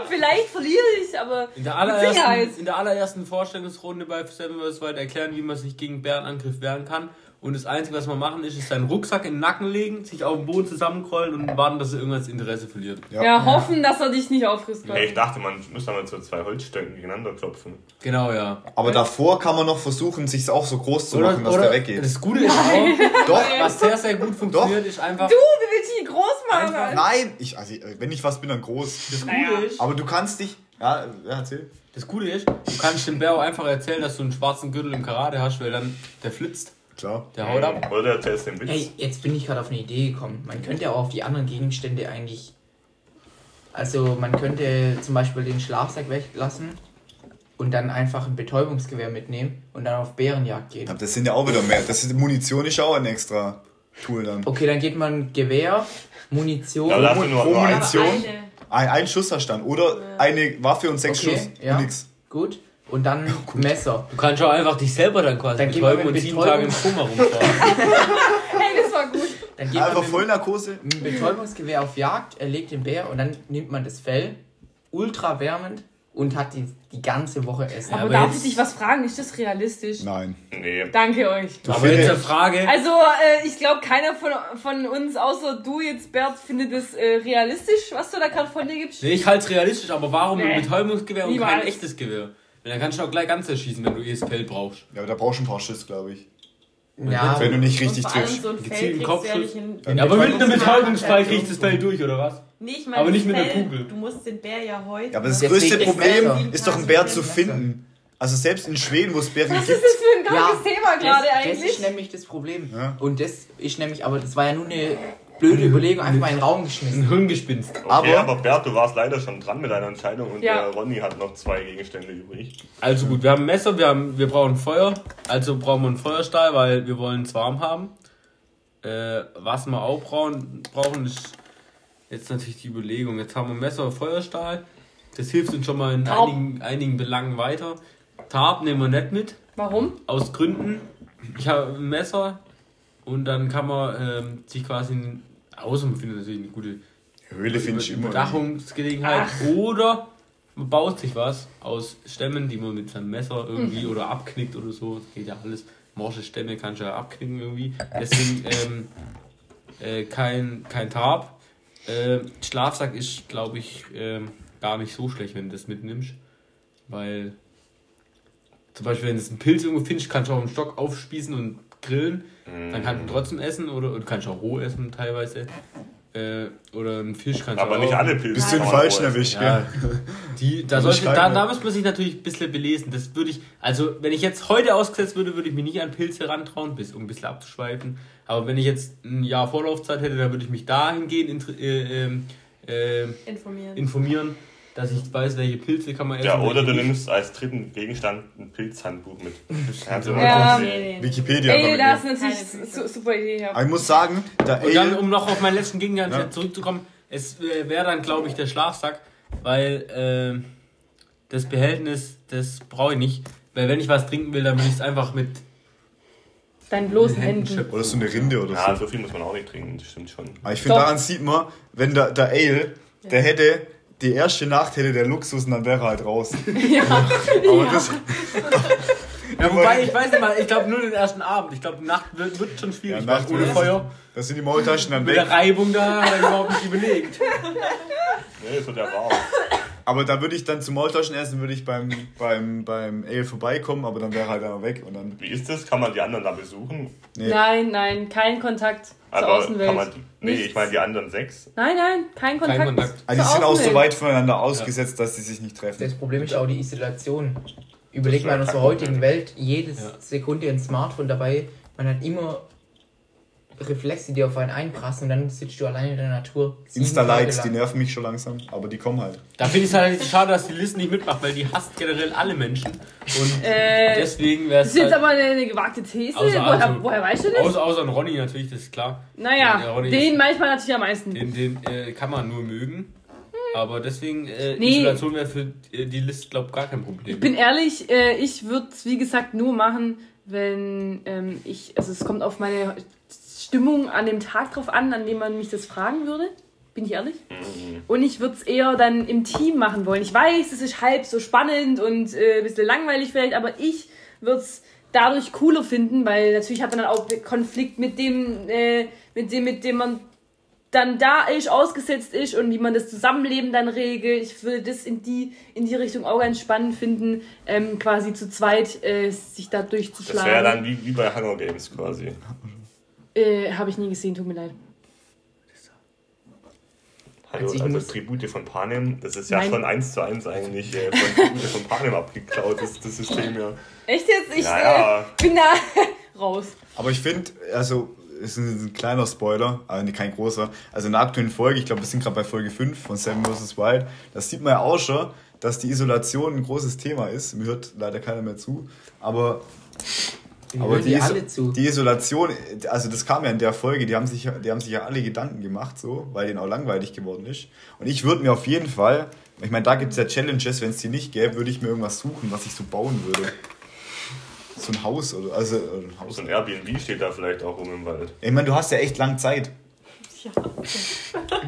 S2: vielleicht verliere ich, aber
S1: in, der
S2: Sicherheit.
S1: allerersten, in der allerersten Vorstellungsrunde bei Seven vs. Wild erklären, wie man sich gegen Bärenangriff wehren kann. Und das Einzige, was wir machen, ist, ist seinen Rucksack in den Nacken legen, sich auf den Boden zusammenkrollen und warten, dass er irgendwann das Interesse verliert.
S2: Ja, hoffen, dass er dich nicht auffrisst.
S4: Hey, ich dachte, man müsste mal so zwei Holzstöcken gegeneinander klopfen.
S1: Genau, ja.
S5: Aber davor kann man noch versuchen, sich auch so groß zu
S1: Oder,
S5: machen, dass
S1: oder
S5: der weggeht.
S1: das Gute ist auch,
S5: Doch,
S1: was sehr, sehr gut funktioniert, ist einfach.
S2: Du, wie willst du die groß machen?
S1: Einfach-
S5: nein, ich, also, wenn ich was bin, dann groß.
S1: Das Gute ist,
S5: Aber du kannst dich. Ja, ja erzähl.
S1: das Gute ist, du kannst dem Bär auch einfach erzählen, dass du einen schwarzen Gürtel im Karate hast, weil dann der flitzt,
S5: Klar.
S1: der haut ab.
S4: Oder erzählst den Witz.
S3: Hey, jetzt bin ich gerade auf eine Idee gekommen. Man könnte ja auch auf die anderen Gegenstände eigentlich. Also, man könnte zum Beispiel den Schlafsack weglassen und dann einfach ein Betäubungsgewehr mitnehmen und dann auf Bärenjagd gehen.
S5: Aber Das sind ja auch wieder mehr. Das ist Munition ist auch ein extra Tool dann.
S3: Okay, dann geht man Gewehr, Munition.
S4: Ja, du nur, nur.
S5: Munition.
S6: eine.
S5: Ein, ein Schuss hast du dann. Oder eine Waffe und sechs
S3: Okay,
S5: Schuss.
S3: ja.
S5: Und nix.
S3: Gut. Und dann Messer.
S1: Du kannst auch einfach dich selber dann quasi
S3: Dann
S1: betäuben
S3: mit
S1: und sieben Tage im Koma rumfahren.
S2: Hey, das war gut.
S3: Dann geht man
S5: Einfach
S3: mit,
S5: Vollnarkose.
S3: mit dem Betäubungsgewehr auf Jagd, erlegt den Bär und dann nimmt man das Fell, ultra wärmend und hat die, die ganze Woche Essen.
S2: Aber,
S1: aber
S2: darf
S1: jetzt-
S2: ich dich was fragen? Ist das realistisch?
S5: Nein.
S4: Nee.
S2: Danke euch.
S1: Aber jetzt eine Frage.
S2: Also, äh, ich glaube, keiner von, von uns, außer du jetzt, Bert, findet es äh, realistisch, was du da gerade von dir gibst.
S1: Nee, ich halte es realistisch, aber warum
S2: Nee.
S1: ein Betäubungsgewehr und
S2: Niemals.
S1: kein echtes Gewehr? Weil dann kannst du auch gleich ganz erschießen, wenn du eh das Feld brauchst.
S5: Ja, aber da brauchst du ein paar Schuss, glaube ich.
S3: ja,
S5: Wenn du nicht richtig triffst.
S6: so ein
S1: Gezielten
S6: kriegst ja
S1: Kopfschuss.
S5: Dann
S1: Ja, aber mit einem
S6: er
S1: kriegt das Feld durch, oder was?
S6: Nee, ich meine,
S1: Aber nicht
S6: das
S1: mit einer Kugel.
S6: Du musst den Bär ja heute.
S5: Ja, aber das
S3: Deswegen
S5: größte Problem ist doch ein Bär zu finden. Also selbst in Schweden, wo es Bären
S2: Was
S5: gibt.
S2: ist das für ein krankes
S3: Ja,
S2: Thema gerade
S3: das, das
S2: eigentlich?
S3: ist nämlich das Problem.
S5: Ja.
S3: Und das ist nämlich, aber das war ja nur eine blöde Überlegung, einfach mal in den Raum geschmissen.
S1: Ein Hirngespinst.
S4: Okay,
S5: Aber-
S4: aber, Bert, du warst leider schon dran mit deiner Entscheidung und
S2: Ja.
S4: der Ronny hat noch zwei Gegenstände übrig.
S1: Also gut, wir haben ein Messer, wir, haben, wir brauchen Feuer, also brauchen wir einen Feuerstahl, weil wir wollen es warm haben. Äh, was wir auch brauchen, brauchen ist jetzt natürlich die Überlegung. Jetzt haben wir Messer, Feuerstahl. Das hilft uns schon mal in einigen, einigen Belangen weiter. Tarp nehmen wir nicht mit,
S2: Warum?
S1: aus Gründen. Ich habe ein Messer und dann kann man ähm, sich quasi, ein- außer man findet natürlich eine gute
S5: Höhle finde ich immer.
S1: Überdachungsgelegenheit oder man baut sich was aus Stämmen, die man mit seinem Messer irgendwie oder abknickt oder so. Das geht ja alles. Morsche Stämme kannst du ja abknicken irgendwie. Deswegen ähm, äh, kein, kein Tarp. Äh, Schlafsack ist, glaube ich, ähm, gar nicht so schlecht, wenn du das mitnimmst. Weil zum Beispiel, wenn du einen Pilz irgendwo findest, kannst du auch einen Stock aufspießen und grillen. Dann kannst du trotzdem essen oder und kannst auch roh essen teilweise. Äh, oder einen Fisch kannst du
S4: Aber
S1: auch.
S4: nicht alle Pilze.
S5: Du
S4: roh essen.
S5: erwischt,
S1: Ja, die, da,
S5: Also
S1: sollte, da, da muss man sich natürlich ein bisschen belesen. Das würde ich, also wenn ich jetzt heute ausgesetzt würde, würde ich mich nicht an Pilze rantrauen, bis, um ein bisschen abzuschweifen. Aber wenn ich jetzt ein Jahr Vorlaufzeit hätte, dann würde ich mich dahingehend äh, ähm, äh,
S6: informieren.
S1: informieren, dass ich weiß, welche Pilze kann man essen.
S4: Ja, oder du
S1: nicht.
S4: nimmst als dritten Gegenstand ein Pilzhandbuch mit. Also,
S2: Ja.
S6: nee, nee.
S5: Wikipedia.
S2: Ey,
S5: aber
S2: da ist natürlich su super Idee. Ja.
S5: Aber ich muss sagen, der
S1: Und dann, um noch auf meinen letzten Gegenstand
S5: Ja.
S1: zurückzukommen, es äh, wäre dann, glaube ich, der Schlafsack, weil äh, das Behältnis, das brauche ich nicht. Weil wenn ich was trinken will, dann will ich es einfach mit
S2: Deinen bloßen
S1: Händen
S2: Händen.
S5: oder so eine Rinde oder
S4: Ja,
S5: so.
S4: so viel muss man auch nicht trinken, das stimmt schon.
S5: Aber ich finde, daran sieht man, wenn der, der Ale, der hätte, die erste Nacht hätte der Luxus und dann wäre er halt raus.
S2: Ja.
S5: Aber das,
S1: Ja, wobei, ich weiß nicht mal, ich glaube nur den ersten Abend. Ich glaube, die Nacht wird, wird schon
S5: ja,
S1: schwierig,
S5: Nacht
S1: ohne Feuer,
S5: Das sind die Maultaschen dann
S1: mit
S5: weg.
S1: der Reibung da, hat er überhaupt nicht überlegt.
S4: Nee, es wird ja warm.
S5: Aber da würde ich dann zum Maultaschen essen, würde ich beim, beim, beim Ale vorbeikommen, aber dann wäre er halt einfach weg. Und dann,
S4: Wie ist das? Kann man die anderen da besuchen?
S5: nee.
S2: Nein, nein, kein Kontakt zur
S4: Aber
S2: Außenwelt.
S4: kann man. Nee,
S2: Nichts.
S4: ich meine die anderen sechs.
S2: Nein, nein, kein Kontakt.
S1: Kontakt.
S5: Also die
S2: zur
S5: sind auch so weit voneinander ausgesetzt, dass sie sich nicht treffen.
S3: Das Problem ist auch die Isolation. Überleg mal in unserer heutigen Welt, jede Sekunde ein Smartphone dabei. Man hat immer Reflexe, die auf einen einprassen und dann sitzt du alleine in der Natur.
S5: Insta-Likes, die nerven mich schon langsam, aber die kommen halt.
S1: Da finde ich es halt schade, dass die Liste nicht mitmacht, weil die hasst generell alle Menschen. Und
S2: Äh,
S1: deswegen wäre
S2: das
S1: es
S2: ist jetzt
S1: halt,
S2: aber eine, eine gewagte These.
S1: Außer-
S2: woher,
S1: also-
S2: woher weißt du das?
S1: außer, außer Ronny natürlich, das ist klar.
S2: naja,
S1: Ja,
S2: den manchmal natürlich am meisten.
S1: Den, den äh, kann man nur mögen. Aber deswegen, äh,
S2: Nee.
S1: Isolation wäre für äh, die Liste, glaube ich, gar kein Problem.
S2: Ich bin ehrlich, äh, ich würde es wie gesagt nur machen, wenn ähm, ich, also es kommt auf meine Stimmung an dem Tag drauf an, an dem man mich das fragen würde. Bin ich ehrlich? Und ich würde es eher dann im Team machen wollen. Ich weiß, es ist halb so spannend und äh, ein bisschen langweilig vielleicht, aber ich würde es dadurch cooler finden, weil natürlich hat man dann auch Konflikt mit dem, äh, mit dem, mit dem man dann da ist, ausgesetzt ist und wie man das Zusammenleben dann regelt. Ich würde das in die, in die Richtung auch ganz spannend finden, ähm, quasi zu zweit äh, sich da
S4: Das
S2: durchzuschlagen.
S4: wäre dann wie, wie bei Hunger Games quasi.
S2: Äh, Habe ich nie gesehen, tut mir leid.
S4: Hallo,
S3: Also ich
S4: also
S3: muss-
S4: Tribute von Panem, das ist ja
S2: Nein.
S4: schon eins zu eins eigentlich äh, von Tribute von Panem abgeklaut, das, das System ja.
S2: Echt jetzt? Ich
S4: Ja, ja.
S2: Äh, bin da raus.
S5: Aber ich finde, also, es ist ein kleiner Spoiler, aber kein großer. Also in der aktuellen Folge, ich glaube, wir sind gerade bei Folge 5 von Seven vs. Wild, das sieht man ja auch schon, dass die Isolation ein großes Thema ist. Mir hört leider keiner mehr zu. Aber
S3: Wir
S5: Aber die,
S3: alle zu.
S5: die Isolation, also das kam ja in der Folge, die haben sich, ja- die haben sich ja alle Gedanken gemacht, so, weil denen auch langweilig geworden ist. Und ich würde mir auf jeden Fall, ich meine, da gibt es ja Challenges, wenn es die nicht gäbe, würde ich mir irgendwas suchen, was ich so bauen würde. So ein Haus oder, also, äh, ein Haus.
S4: So ein Airbnb steht da vielleicht auch rum im Wald.
S5: Ich meine, du hast ja echt lang Zeit,
S6: Ja.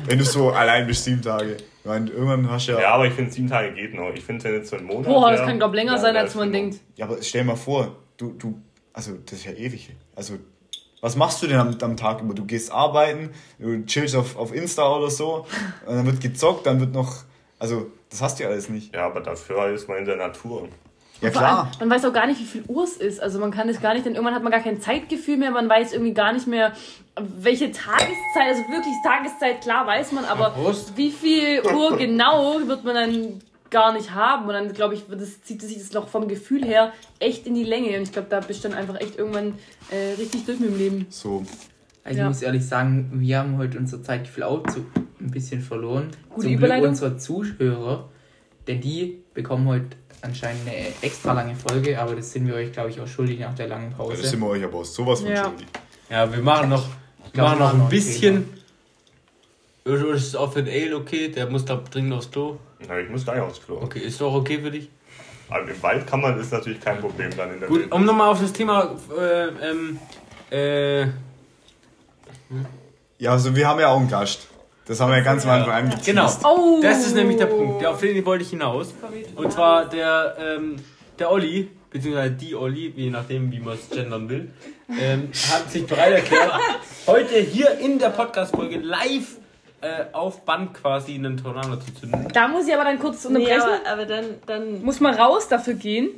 S5: wenn du so allein bist, sieben Tage. Ich meine, irgendwann hast du ja,
S4: Ja, aber ich finde, sieben Tage geht noch. Ich finde, wenn jetzt so ein Monat.
S2: Boah, das
S4: wär,
S2: kann glaub länger
S4: ja,
S2: sein, als man denkt.
S5: ja, aber stell dir mal vor, du, du, also das ist ja ewig. Also, was machst du denn am, am Tag über? Du gehst arbeiten, du chillst auf, auf Insta oder so, und dann wird gezockt, dann wird noch, also, das hast du ja alles nicht.
S4: Ja, aber dafür ist man in der Natur.
S5: Ja,
S2: Vor allem,
S5: klar.
S2: man weiß auch gar nicht, wie viel Uhr es ist. Also man kann es gar nicht, denn irgendwann hat man gar kein Zeitgefühl mehr. Man weiß irgendwie gar nicht mehr, welche Tageszeit, also wirklich Tageszeit, klar weiß man, aber
S1: Prost.
S2: wie viel Uhr genau wird man dann gar nicht haben. Und dann, glaube ich, wird es, zieht sich das noch vom Gefühl her echt in die Länge. Und ich glaube, da bist du dann einfach echt irgendwann äh, richtig durch mit dem Leben.
S5: So,
S3: Also
S2: Ja.
S3: ich muss ehrlich sagen, wir haben heute unser Zeitgefühl auch zu, ein bisschen verloren.
S2: Gute
S3: Zum
S2: Überleitung.
S3: Glück unsere Zuhörer, denn die bekommen heute anscheinend eine extra lange Folge, aber das sind wir euch, glaube ich, auch schuldig nach der langen
S5: das
S3: Pause.
S5: sind wir euch aber aus sowas von
S2: Ja.
S5: schuldig.
S1: Ja, wir machen noch, wir
S3: glaub,
S1: machen noch ein bisschen. Ist es auch für den Ale okay? Der muss da dringend aufs Klo.
S4: Ja, ich muss gleich aufs Klo.
S1: Okay, ist doch okay für dich?
S4: Aber im Wald kann man, ist natürlich kein Problem dann in der
S1: Gut,
S4: Wildnis.
S1: um nochmal auf das Thema. Äh, ähm, äh,
S5: Ja, also wir haben ja auch einen Gast. Das haben wir ja ganz am Anfang angeteased.
S1: genau.
S2: Oh!
S1: Das ist nämlich der Punkt. Der, auf den wollte ich hinaus. Und zwar der, ähm, der Olli, beziehungsweise die Olli, je nachdem, wie man es gendern will, ähm, hat sich bereit erklärt, heute hier in der Podcast-Folge live äh, auf Band quasi einen Tornado zu zünden.
S2: Da muss ich aber dann kurz
S6: Nee,
S2: unterbrechen.
S6: aber, aber dann, dann
S2: muss man raus dafür gehen,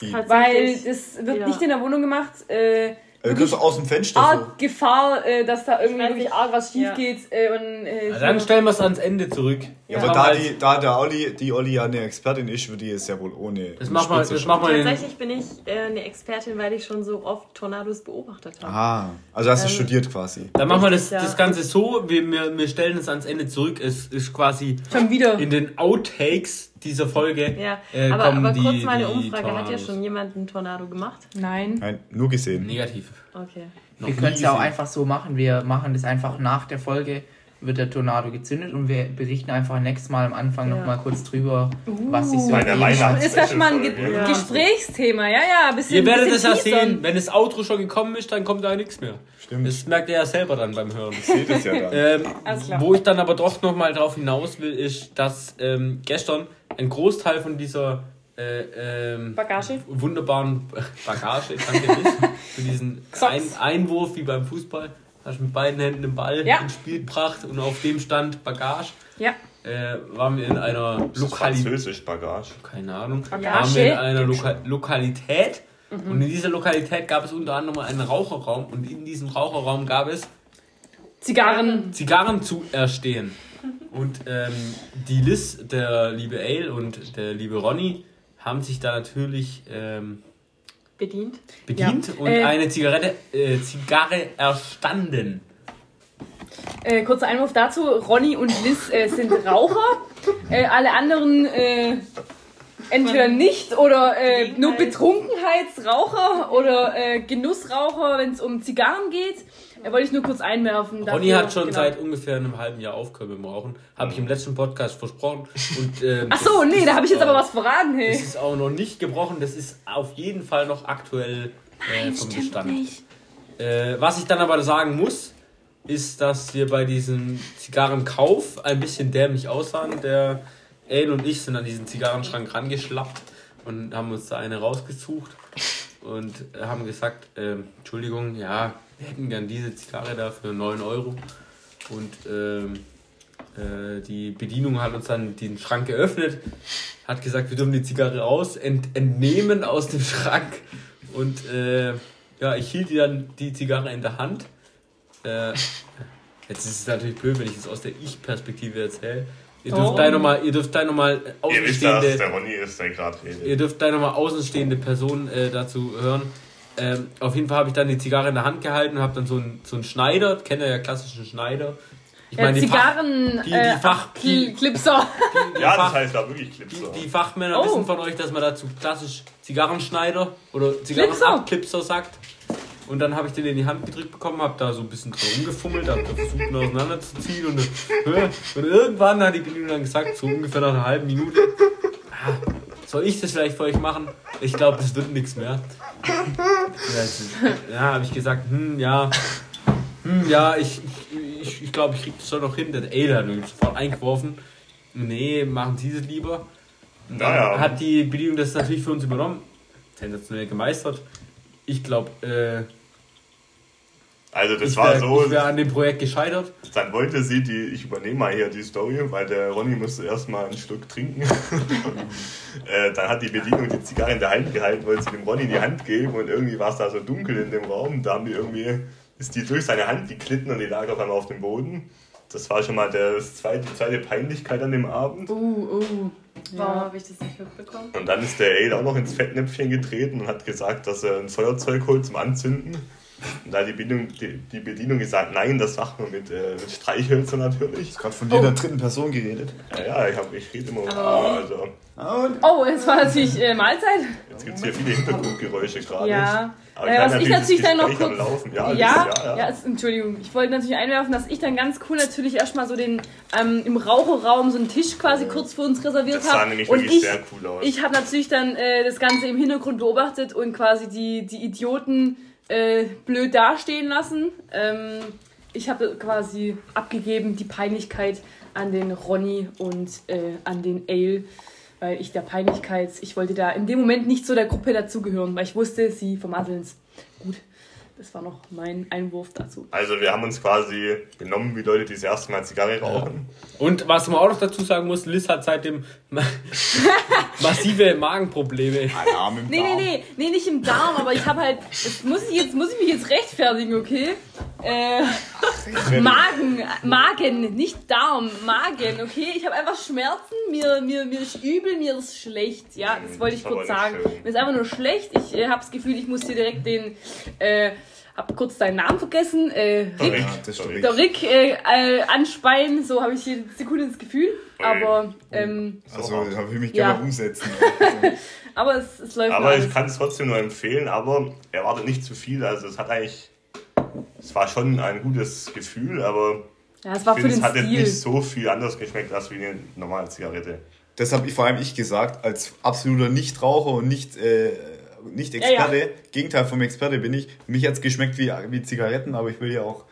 S2: weil das wird
S6: Ja.
S2: nicht in der Wohnung gemacht. Äh,
S5: Äh, du aus dem Fenster so.
S2: arg Gefahr, äh, dass da irgendwie wirklich arg was schief
S6: Ja.
S2: geht. Äh, und, äh,
S1: Na, dann stellen wir es ans Ende zurück.
S5: Ja, aber da, die, da der Olli, die Olli ja eine Expertin ist, würde ich es ja wohl ohne.
S1: Das machen wir, das wir in,
S6: Tatsächlich bin ich äh, eine Expertin, weil ich schon so oft Tornados beobachtet habe.
S5: Ah, also hast du
S6: Ähm,
S5: studiert quasi.
S1: Dann machen wir das,
S6: Ja.
S1: das Ganze so, wir, wir, wir stellen es ans Ende zurück. Es ist quasi
S2: schon wieder.
S1: in den Outtakes dieser Folge.
S6: Ja,
S1: äh,
S6: aber,
S1: kommen
S6: aber kurz
S1: die-
S6: mal eine
S1: die
S6: Umfrage. Hat ja
S1: Tornados.
S6: schon jemand einen Tornado gemacht?
S2: Nein.
S5: Nein, nur gesehen.
S1: Negativ.
S6: Okay.
S1: Noch
S3: Wir können es ja auch einfach so machen, wir machen das einfach nach der Folge, wird der Tornado gezündet und wir berichten einfach nächstes Mal am Anfang
S6: Ja.
S3: noch mal kurz drüber, was sich so
S2: Ist das schon mal ein Ge.
S6: Ja.
S2: Gesprächsthema? Ja, ja, ein bisschen.
S1: Ihr werdet es
S2: bisschen
S1: ja
S2: teasern.
S1: sehen, wenn das Outro schon gekommen ist, dann kommt da nichts mehr.
S5: Stimmt.
S1: Das merkt ihr ja selber dann beim Hören.
S5: seht es ja dann.
S1: Ähm,
S2: Alles klar.
S1: wo ich dann aber doch nochmal drauf hinaus will, ist, dass ähm, gestern ein Großteil von dieser äh, ähm,
S2: Bagage.
S1: wunderbaren Bagage, danke nicht, für diesen ein. Einwurf wie beim Fußball, hast mit beiden Händen den Ball
S2: Ja.
S1: ins Spiel gebracht und auf dem stand Bagage.
S2: Ja.
S1: Äh, waren wir in einer Lokalität,
S4: Französisch Bagage.
S1: keine Ahnung,
S2: Bagage.
S1: waren wir in einer Loka Lokalität und in dieser Lokalität gab es unter anderem einen Raucherraum und in diesem Raucherraum gab es
S2: Zigarren.
S1: Zigarren zu erstehen. Und ähm, die Liz, der liebe Ale und der liebe Ronny haben sich da natürlich ähm,
S6: Bedient.
S1: bedient
S2: Ja.
S1: und
S2: Äh,
S1: eine Zigarette, äh, Zigarre erstanden.
S2: Äh, kurzer Einwurf dazu. Ronny und Liz äh, sind Raucher. Äh, alle anderen äh, entweder nicht oder nur Betrunkenheitsraucher oder Genussraucher, wenn es um Zigarren geht. Äh, wollte ich nur kurz einwerfen.
S1: Ronny hat schon
S2: genau.
S1: seit ungefähr einem halben Jahr aufgehört mit dem Rauchen. Habe ich im letzten Podcast versprochen. Und, ähm,
S2: Ach so,
S1: das
S2: nee, da habe ich jetzt aber
S1: äh,
S2: was verraten.
S1: Das
S2: Hey.
S1: ist auch noch nicht gebrochen, das ist auf jeden Fall noch aktuell äh, vom Bestand. Äh, was ich dann aber sagen muss, ist, dass wir bei diesem Zigarrenkauf ein bisschen dämlich aussahen. Der Ale und ich sind an diesen Zigarrenschrank rangeschlappt und haben uns da eine rausgesucht. und haben gesagt, ähm, Entschuldigung, ja, wir hätten gern diese Zigarre da für 9 Euro. Und ähm, äh, die Bedienung hat uns dann den Schrank geöffnet, hat gesagt, wir dürfen die Zigarre raus, ent entnehmen aus dem Schrank. Und äh, ja, ich hielt die dann die Zigarre in der Hand. Äh, jetzt ist es natürlich blöd, wenn ich das aus der Ich-Perspektive erzähle. Ihr dürft
S2: Oh.
S1: da nochmal, ihr dürft da nochmal
S4: Ihr wisst, dass
S1: außenstehende,
S4: der Ronny ist, der gerade redet.
S1: ihr dürft da nochmal außenstehende Personen äh, dazu hören. Ähm, auf jeden Fall habe ich dann die Zigarre in der Hand gehalten und habe dann so einen so einen Schneider, kennt ihr ja klassischen Schneider. Ich
S2: Der
S1: die Fach-
S2: Zigarren
S1: die- die
S2: äh,
S1: Fach- die-
S2: Clipser.
S1: die
S4: Ja,
S1: Fach-
S4: das heißt da wirklich Clips.
S1: Die, die Fachmänner
S2: Oh.
S1: wissen von euch, dass man dazu klassisch Zigarrenschneider oder
S2: Clipser.
S1: Zigarrenabklipser sagt. Und dann habe ich den in die Hand gedrückt bekommen, habe da so ein bisschen dran rumgefummelt, habe versucht, ihn auseinanderzuziehen. Und, äh, und irgendwann hat die Bedienung dann gesagt, so ungefähr nach einer halben Minute, ah, soll ich das vielleicht für euch machen? Ich glaube, das wird nichts mehr. Ja, habe ich gesagt, hm, ja, hm, ja, ich ich, ich, ich glaube, ich krieg das schon noch hin. Der Ale hat mich sofort eingeworfen. Nee, machen Sie es lieber. Und dann
S4: Naja.
S1: hat die Bedienung das natürlich für uns übernommen. Sensationell gemeistert. Ich glaube, äh,
S4: Also das
S1: ich
S4: war
S1: wäre
S4: so,
S1: wär an dem Projekt gescheitert.
S4: dann wollte sie die, ich übernehme mal hier die Story, weil der Ronny musste erstmal einen Schluck trinken. äh, dann hat die Bedienung die Zigarre in der Hand gehalten, wollte sie dem Ronny die Hand geben und irgendwie war es da so dunkel in dem Raum. Da haben die irgendwie, ist die durch seine Hand geklitten und die lag auf einmal auf dem Boden. Das war schon mal der zweite, die zweite Peinlichkeit an dem Abend.
S2: Uh, uh.
S6: Warum
S2: Ja.
S6: habe ich das nicht mitbekommen?
S4: Und dann ist der Ale auch noch ins Fettnäpfchen getreten und hat gesagt, dass er ein Feuerzeug holt zum Anzünden. Und da hat die Bedienung, die, die Bedienung gesagt, nein, das macht man mit, äh, mit Streichhölzern natürlich.
S5: gerade von dir in der dritten Person geredet.
S4: Ja, ja, ich, hab, ich rede immer.
S6: Aber-
S4: Also,
S5: Und
S2: Oh, es war natürlich äh, Mahlzeit.
S4: jetzt gibt es hier viele Hintergrundgeräusche gerade.
S2: Ja.
S4: Aber
S2: Äh,
S4: kann
S2: was ich natürlich dann noch kurz.
S4: Laufen. Ja,
S2: Ja, ja,
S4: ja, ja.
S2: es- Entschuldigung. Ich wollte natürlich einwerfen, dass ich dann ganz cool natürlich erstmal so den ähm, im Raucherraum so einen Tisch quasi kurz für uns reserviert
S4: Das sah
S2: habe.
S4: nämlich
S2: Und
S4: wirklich
S2: ich,
S4: sehr cool aus.
S2: ich habe natürlich dann äh, das Ganze im Hintergrund beobachtet und quasi die, die Idioten äh, blöd dastehen lassen. Ähm, ich habe quasi abgegeben die Peinlichkeit an den Ronny und äh, an den Ale, weil ich der Peinlichkeit, ich wollte da in dem Moment nicht zu der Gruppe dazugehören, weil ich wusste, sie vermasseln es. Gut, das war noch mein Einwurf dazu.
S4: also wir haben uns quasi benommen wie Leute, die das erste Mal Zigarre rauchen.
S1: Und was man auch noch dazu sagen muss, Liz hat seitdem ma- massive Magenprobleme.
S5: Alarm im
S2: Nee, nee,
S5: Darm.
S2: nee, nee, nicht im Darm, aber ich habe halt, jetzt muss ich, jetzt muss ich mich jetzt rechtfertigen, okay? Äh, Magen, Magen, nicht Darm, Magen, okay? Ich habe einfach Schmerzen, mir, mir, mir ist übel, mir ist schlecht, ja, das wollte ich kurz sagen. Mir ist einfach nur schlecht, ich äh, habe das Gefühl, ich muss dir direkt den, äh, hab kurz deinen Namen vergessen, äh, Rick,
S5: Ja, das ist der
S2: der Rick äh, äh, anspeien, so habe ich hier Sekunde ins Gefühl, aber, ähm,
S5: Also, da will ich mich
S2: Ja.
S5: gerne umsetzen.
S2: aber es, es läuft
S4: Aber ich kann es trotzdem nur empfehlen, aber erwartet nicht zu viel. Also es hat eigentlich, es war schon ein gutes Gefühl, aber
S2: Ja, es war
S4: ich
S2: für den
S4: es hat jetzt
S2: Stil.
S4: nicht so viel anders geschmeckt als wie eine normale Zigarette.
S5: Das habe ich vor allem ich gesagt, als absoluter Nichtraucher und nicht, äh, nicht
S2: ja.
S5: Experte. Gegenteil vom Experte bin ich. Mich hat's geschmeckt wie, wie Zigaretten, aber ich will ja auch.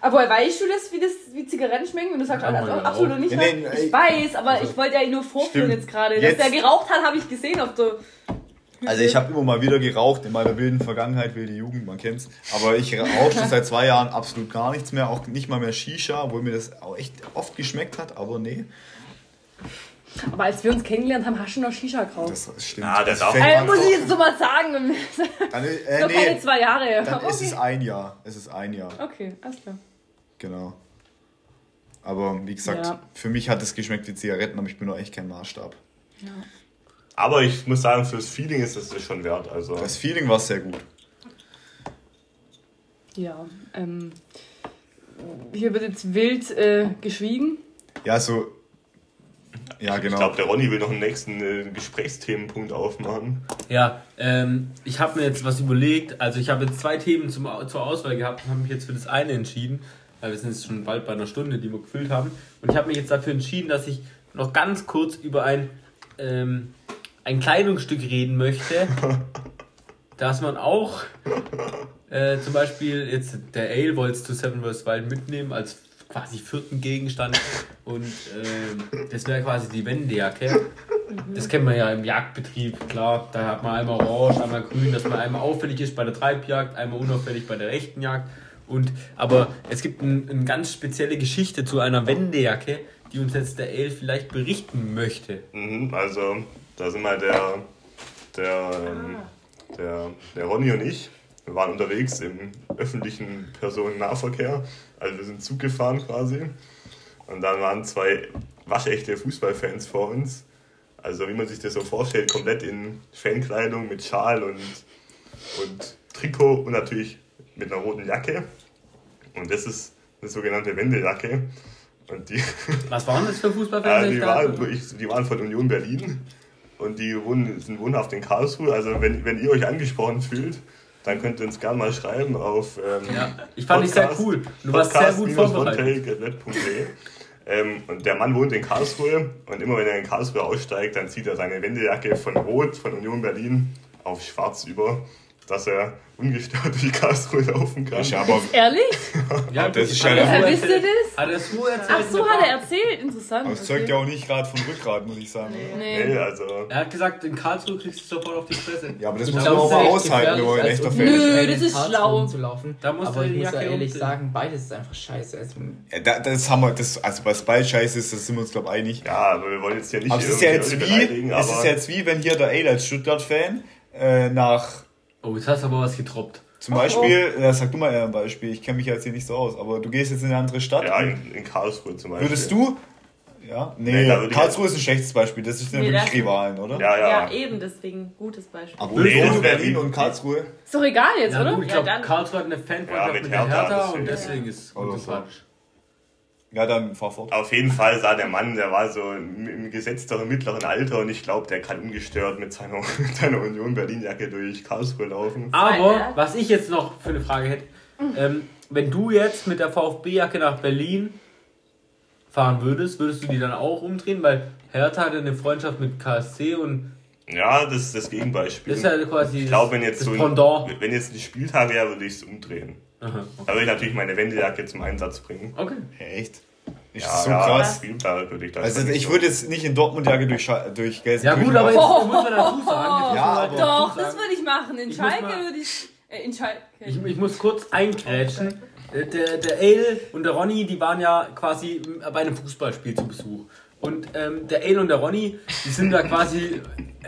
S2: Aber weißt du das, wie das wie Zigaretten schmecken? Und du sagst,
S1: Ja,
S2: also,
S1: ja,
S2: absolut nicht.
S5: Ja,
S2: was?
S5: nee,
S2: ich
S5: ey,
S2: weiß, aber
S5: also,
S2: ich wollte ja nur vorführen
S5: stimmt.
S2: jetzt gerade. Dass
S5: Jetzt-
S2: der geraucht hat, habe ich gesehen auf der.
S5: Also ich habe immer mal wieder geraucht in meiner wilden Vergangenheit, wilde Jugend, man kennt's. Aber ich rauche schon seit zwei Jahren absolut gar nichts mehr, auch nicht mal mehr Shisha, obwohl mir das auch echt oft geschmeckt hat, aber nee.
S2: Aber als wir uns kennengelernt haben, hast du noch Shisha geraucht.
S5: Das stimmt.
S4: Ja, das
S5: Das
S4: auch.
S5: fängt
S2: Äh, muss ich jetzt so mal sagen.
S5: Dann, äh,
S2: Noch keine
S5: nee,
S2: zwei Jahre.
S5: dann
S2: okay.
S5: ist es ein Jahr. Es ist ein Jahr,
S2: okay, alles klar.
S5: genau. Aber wie gesagt,
S2: Ja.
S5: für mich hat es geschmeckt wie Zigaretten, aber ich bin noch echt kein Maßstab.
S4: Aber ich muss sagen, fürs Feeling ist es das schon wert. Also
S5: Das Feeling war sehr gut.
S2: Ja, ähm. Hier wird jetzt wild äh, geschwiegen.
S5: Ja, so. Ja,
S4: ich
S5: genau.
S4: glaube, der Ronny will noch einen nächsten äh, Gesprächsthemenpunkt aufmachen.
S1: Ja, ähm, ich habe mir jetzt was überlegt. Also ich habe jetzt zwei Themen zum, zur Auswahl gehabt und habe mich jetzt für das eine entschieden, weil wir sind jetzt schon bald bei einer Stunde, die wir gefüllt haben. Und ich habe mich jetzt dafür entschieden, dass ich noch ganz kurz über ein, ähm, ein Kleidungsstück reden möchte, dass man auch äh, zum Beispiel jetzt der Ale wollte es zu Seven vs. Wild mitnehmen als quasi vierten Gegenstand und ähm, das wäre quasi die Wendejacke. Das kennt man ja im Jagdbetrieb, klar. Da hat man einmal orange, einmal grün, dass man einmal auffällig ist bei der Treibjagd, einmal unauffällig bei der echten Jagd. Und, aber es gibt ein, eine ganz spezielle Geschichte zu einer Wendejacke, die uns jetzt der El vielleicht berichten möchte.
S4: Mhm, also, da sind mal der, der, ähm, der, der Ronny und ich. Wir waren unterwegs im öffentlichen Personennahverkehr. Also, wir sind Zug gefahren quasi. Und dann waren zwei waschechte Fußballfans vor uns. Also, wie man sich das so vorstellt, komplett in Fankleidung mit Schal und, und Trikot und natürlich mit einer roten Jacke. Und das ist eine sogenannte Wendejacke. Und die,
S1: Was waren das für Fußballfans?
S4: die, waren, ich- die waren von Union Berlin und die wohnen, sind wohnhaft in Karlsruhe. Also wenn, wenn ihr euch angesprochen fühlt, dann könnt ihr uns gerne mal schreiben auf ähm,
S1: Ja, ich fand dich sehr cool. Du warst sehr gut vorbereitet.
S4: Ähm, und der Mann wohnt in Karlsruhe und immer wenn er in Karlsruhe aussteigt, dann zieht er seine Wendejacke von Rot von Union Berlin auf Schwarz über, dass er ungestört durch Karlsruhe laufen kann.
S5: Ist ja aber
S2: Ehrlich?
S1: Ja,
S5: das ist
S1: hat
S5: ja-
S1: er so
S2: Woher wisst ihr
S1: erzählt.
S2: das?
S1: Hat er so erzählt?
S2: Ach so, hat er erzählt. Interessant.
S5: aber es zeugt ja auch nicht gerade von Rückgrat, muss ich sagen.
S2: Nee.
S4: Nee, also
S1: Er hat gesagt, in Karlsruhe kriegst du sofort auf die Fresse.
S5: Ja, aber das
S1: Ich
S5: muss man
S1: das
S5: auch mal aushalten, wenn man ein
S3: Als
S5: echter ist.
S2: Nö,
S3: in
S2: das ist
S3: Karlsruhe
S2: schlau.
S3: rumzulaufen.
S1: Da musst
S3: Aber ich muss ja ehrlich sagen, beides ist einfach scheiße. Also,
S5: Ja, da, das haben wir, das, also was bald scheiße ist, das sind wir uns, glaube ich, einig.
S4: ja, aber wir wollen jetzt hier nicht
S5: Aber es ist ja jetzt wie, es ist jetzt wie, wenn hier der Ale als Stuttgart-Fan äh, nach
S1: Oh, jetzt hast du aber was getroppt.
S5: zum Beispiel, ja, sag du mal eher ein Beispiel, ich kenne mich jetzt hier nicht so aus, aber du gehst jetzt in eine andere Stadt.
S4: Ja, in, in Karlsruhe zum Beispiel.
S5: Würdest du? Ja? Nee,
S4: Nee,
S5: Karlsruhe ist ein schlechtes Beispiel, das sind ja
S6: Nee,
S5: wirklich Rivalen, oder?
S4: Ja, ja.
S6: Ja, eben, deswegen gutes Beispiel.
S5: Aber
S4: Nee,
S5: Berlin
S4: wie-
S5: und Karlsruhe.
S2: Ist doch egal jetzt,
S1: Ja,
S2: oder?
S1: gut, ich
S6: Ja,
S1: glaube, Karlsruhe hat eine Fanfreundschaft
S4: Ja,
S1: mit,
S4: mit Hertha,
S1: Hertha und
S4: deswegen.
S1: ist
S5: Oder
S1: gut
S5: so.
S1: sympathisch.
S5: Ja, dann fahr fort.
S4: Auf jeden Fall sah der Mann, der war so im gesetzteren mittleren Alter und ich glaube, der kann ungestört mit seiner, mit seiner Union Berlin-Jacke durch Karlsruhe laufen.
S1: Aber, was ich jetzt noch für eine Frage hätte, ähm, wenn du jetzt mit der VfB-Jacke nach Berlin fahren würdest, würdest du die dann auch umdrehen? Weil Hertha hat ja eine Freundschaft mit KSC und
S4: Ja, das ist das Gegenbeispiel.
S1: das ist ja quasi
S4: ich glaube, wenn jetzt
S1: das
S4: so ein,
S1: Pendant.
S4: wenn jetzt die Spieltage wäre, würde ich es umdrehen.
S1: Aha,
S4: Da würde ich natürlich meine Wendejacke zum Einsatz bringen.
S1: okay.
S5: Echt? Ist
S4: Ja,
S5: das so
S4: ja,
S5: krass?
S4: Spieltag würde ich das
S5: Also ich würde jetzt nicht in Dortmund-Jacke durch, Scha- durch
S1: Ja
S5: Gelsenkirchen
S1: gut, aber jetzt muss man dazu sagen.
S5: Ja, aber-
S1: dazu
S2: Doch, das würde ich machen. In
S1: Ich
S2: Schalke würde ich. Äh, in Schalke.
S1: Ich, ich muss kurz eingrätschen. Äh, Der, der Ale und der Ronny, die waren ja quasi bei einem Fußballspiel zu Besuch. Und ähm, der Ale und der Ronny, die sind da quasi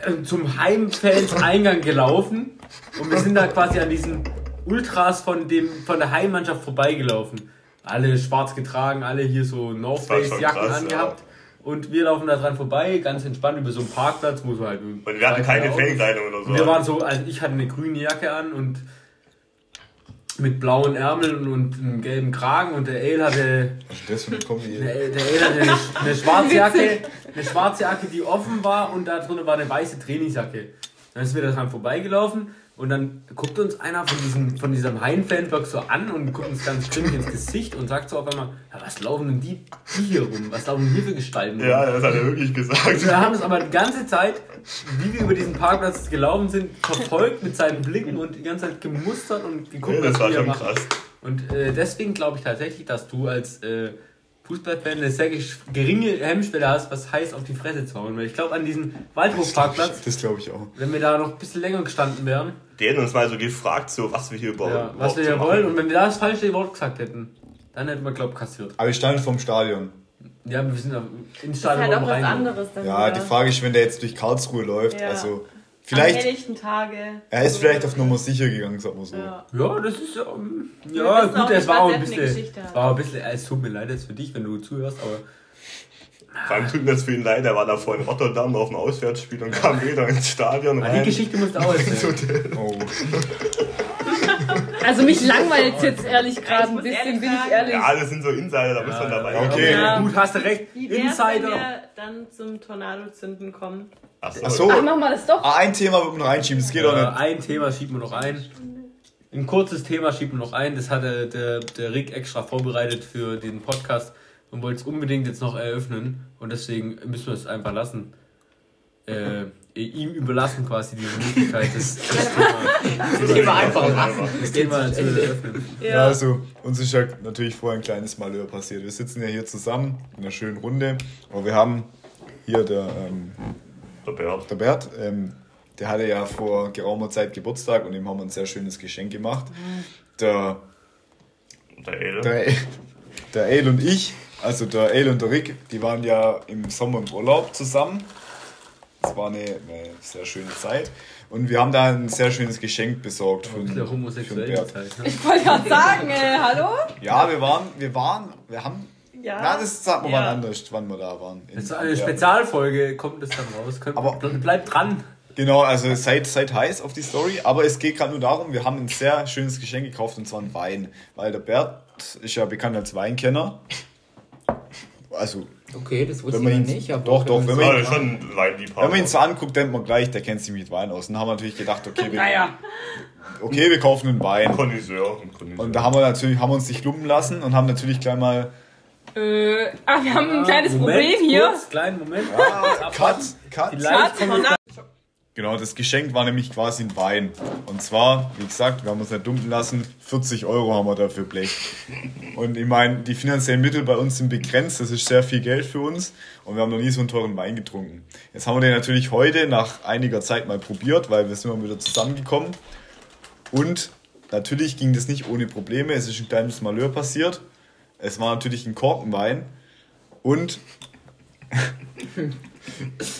S1: äh, zum Heimfans-Eingang gelaufen. Und wir sind da quasi an diesen Ultras von, dem, von der Heimmannschaft vorbeigelaufen. Alle schwarz getragen, alle hier so North Face-Jacken angehabt. Und wir laufen da dran vorbei, ganz entspannt über so einen Parkplatz, wo so halt.
S4: Und wir hatten keine Fankleidung oder so.
S1: Und wir waren so, also ich hatte eine grüne Jacke an und mit blauen Ärmeln und einem gelben Kragen und der Ale hatte,
S5: Das für eine Kombi.
S1: der, der Ale hatte eine, eine schwarze Jacke, eine schwarze Jacke, die offen war und da drunter war eine weiße Trainingsjacke. Dann ist wir da dran vorbeigelaufen und dann guckt uns einer von diesem, von diesem Hein-Fanblock so an und guckt uns ganz grimmig ins Gesicht und sagt so auf einmal, ja, was laufen denn die, die hier rum? Was laufen denn hier für Gestalten rum?
S4: Ja, das hat er wirklich
S1: Und
S4: gesagt.
S1: wir haben es aber die ganze Zeit, wie wir über diesen Parkplatz gelaufen sind, verfolgt mit seinen Blicken und die ganze Zeit gemustert und geguckt,
S4: Nee, das
S1: was
S4: war
S1: wir
S4: schon
S1: machen.
S4: krass.
S1: Und äh, deswegen glaube ich tatsächlich, dass du als äh, Fußballfan eine sehr geringe Hemmschwelle hast, was heißt auf die Fresse zu hauen. Weil ich glaube, an diesem Waldhofparkplatz,
S5: Das glaube ich auch.
S1: wenn wir da noch ein bisschen länger gestanden wären,
S4: Die hätten uns mal so gefragt, so was wir hier überhaupt,
S1: ja, was
S4: überhaupt
S1: wir hier wollen, und wenn wir da das falsche Wort gesagt hätten, dann hätten wir, glaube ich, kassiert.
S5: Aber ich stand vom Stadion.
S1: Ja, wir sind da ins
S6: Das ist halt
S1: Stadion
S6: auch was
S1: rein.
S6: anderes. Dann
S5: Ja,
S6: wieder.
S5: die Frage ist, wenn der jetzt durch Karlsruhe läuft,
S6: Ja.
S5: also
S6: Am
S5: vielleicht,
S6: helllichten Tage.
S5: er ist vielleicht auf Nummer sicher gegangen, sagen wir so.
S6: Ja.
S1: Ja, das ist ja. ähm, Ja, gut, es war auch ein bisschen. War ein bisschen. Es tut mir leid jetzt für dich, wenn du zuhörst, aber.
S4: Vor allem tut mir das für ihn leid, er war davor in Rotterdam auf dem Auswärtsspiel und kam wieder ins Stadion
S1: Ah, die
S4: rein.
S1: Geschichte musst du auch erzählen.
S5: Oh.
S2: Also mich langweilt jetzt ehrlich gerade ein
S6: muss
S2: bisschen,
S6: ehrlich
S2: bin ich
S6: sagen-
S2: ehrlich.
S4: Ja, das sind so Insider, da müssen wir dabei haben.
S5: Okay.
S6: Ja.
S1: Gut, hast du recht.
S6: Wie wär's, wenn
S1: Insider.
S6: wir dann zum Tornado-Zünden kommen?
S4: Ach so.
S5: Ach so.
S2: Ach, machen wir das doch.
S5: Ah, ein Thema wird man noch einschieben, das geht doch
S1: Äh,
S5: nicht.
S1: ein Thema schieben wir noch ein. Ein kurzes Thema schieben wir noch ein. Das hatte der, der Rick extra vorbereitet für den Podcast und wollte es unbedingt jetzt noch eröffnen. Und deswegen müssen wir es einfach lassen. Äh, ihm überlassen quasi diese Möglichkeit, das, das Thema,
S3: Das Thema einfach lassen.
S1: das Thema zu eröffnen.
S5: Ja, also uns ist ja natürlich vorher ein kleines Malheur passiert. Wir sitzen ja hier zusammen in einer schönen Runde, aber wir haben hier der, ähm,
S4: Der Bert.
S5: der Bert, ähm, der hatte ja vor geraumer Zeit Geburtstag und ihm haben wir ein sehr schönes Geschenk gemacht. Der,
S4: Der El.
S5: der, der Ale und ich, also der Ale und der Rick, die waren ja im Sommer im Urlaub zusammen. Das war eine, eine sehr schöne Zeit. Und wir haben da ein sehr schönes Geschenk besorgt für, den- für den Bert.
S1: Zeit. Ne?
S2: Ich wollte gerade sagen, äh, hallo?
S5: Ja, wir waren, wir waren, wir haben,
S6: Ja.
S5: na, das sagt man
S6: Ja.
S5: mal anders, wann wir da waren. In
S1: Das ist eine. Spezialfolge, kommt das dann raus. Könnt,
S5: Aber-
S1: bleibt dran.
S5: Genau, also seid, seid heiß auf die Story, aber es geht gerade nur darum, wir haben ein sehr schönes Geschenk gekauft und zwar ein Wein. Weil der Bert ist ja bekannt als Weinkenner. Also,
S3: Okay, das wusste
S5: Wenn man ihn-
S3: nicht. Aber
S5: doch, doch, wenn man
S4: Ja,
S5: ihn-
S4: schon ein
S5: wenn man ihn so anguckt, denkt man gleich, der kennt sich mit Wein aus. Und dann haben wir natürlich gedacht, okay, wir,
S2: Naja.
S5: okay, wir kaufen einen Wein.
S4: Connoisseur. ein Connoisseur.
S5: Und da haben wir natürlich, haben wir uns nicht lumpen lassen und haben natürlich gleich mal,
S2: Äh, ah, wir haben ein kleines
S1: Moment,
S2: Problem hier.
S1: Kurz, kleinen Moment.
S5: Cut, Cut.
S1: Vielleicht kommt es
S5: Genau, das Geschenk war nämlich quasi ein Wein. Und zwar, wie gesagt, wir haben uns nicht dumpen lassen, 40 Euro haben wir dafür Blech. Und ich meine, die finanziellen Mittel bei uns sind begrenzt, das ist sehr viel Geld für uns und wir haben noch nie so einen teuren Wein getrunken. Jetzt haben wir den natürlich heute nach einiger Zeit mal probiert, weil wir sind mal wieder zusammengekommen. Und natürlich ging das nicht ohne Probleme, es ist ein kleines Malheur passiert. Es war natürlich ein Korkenwein und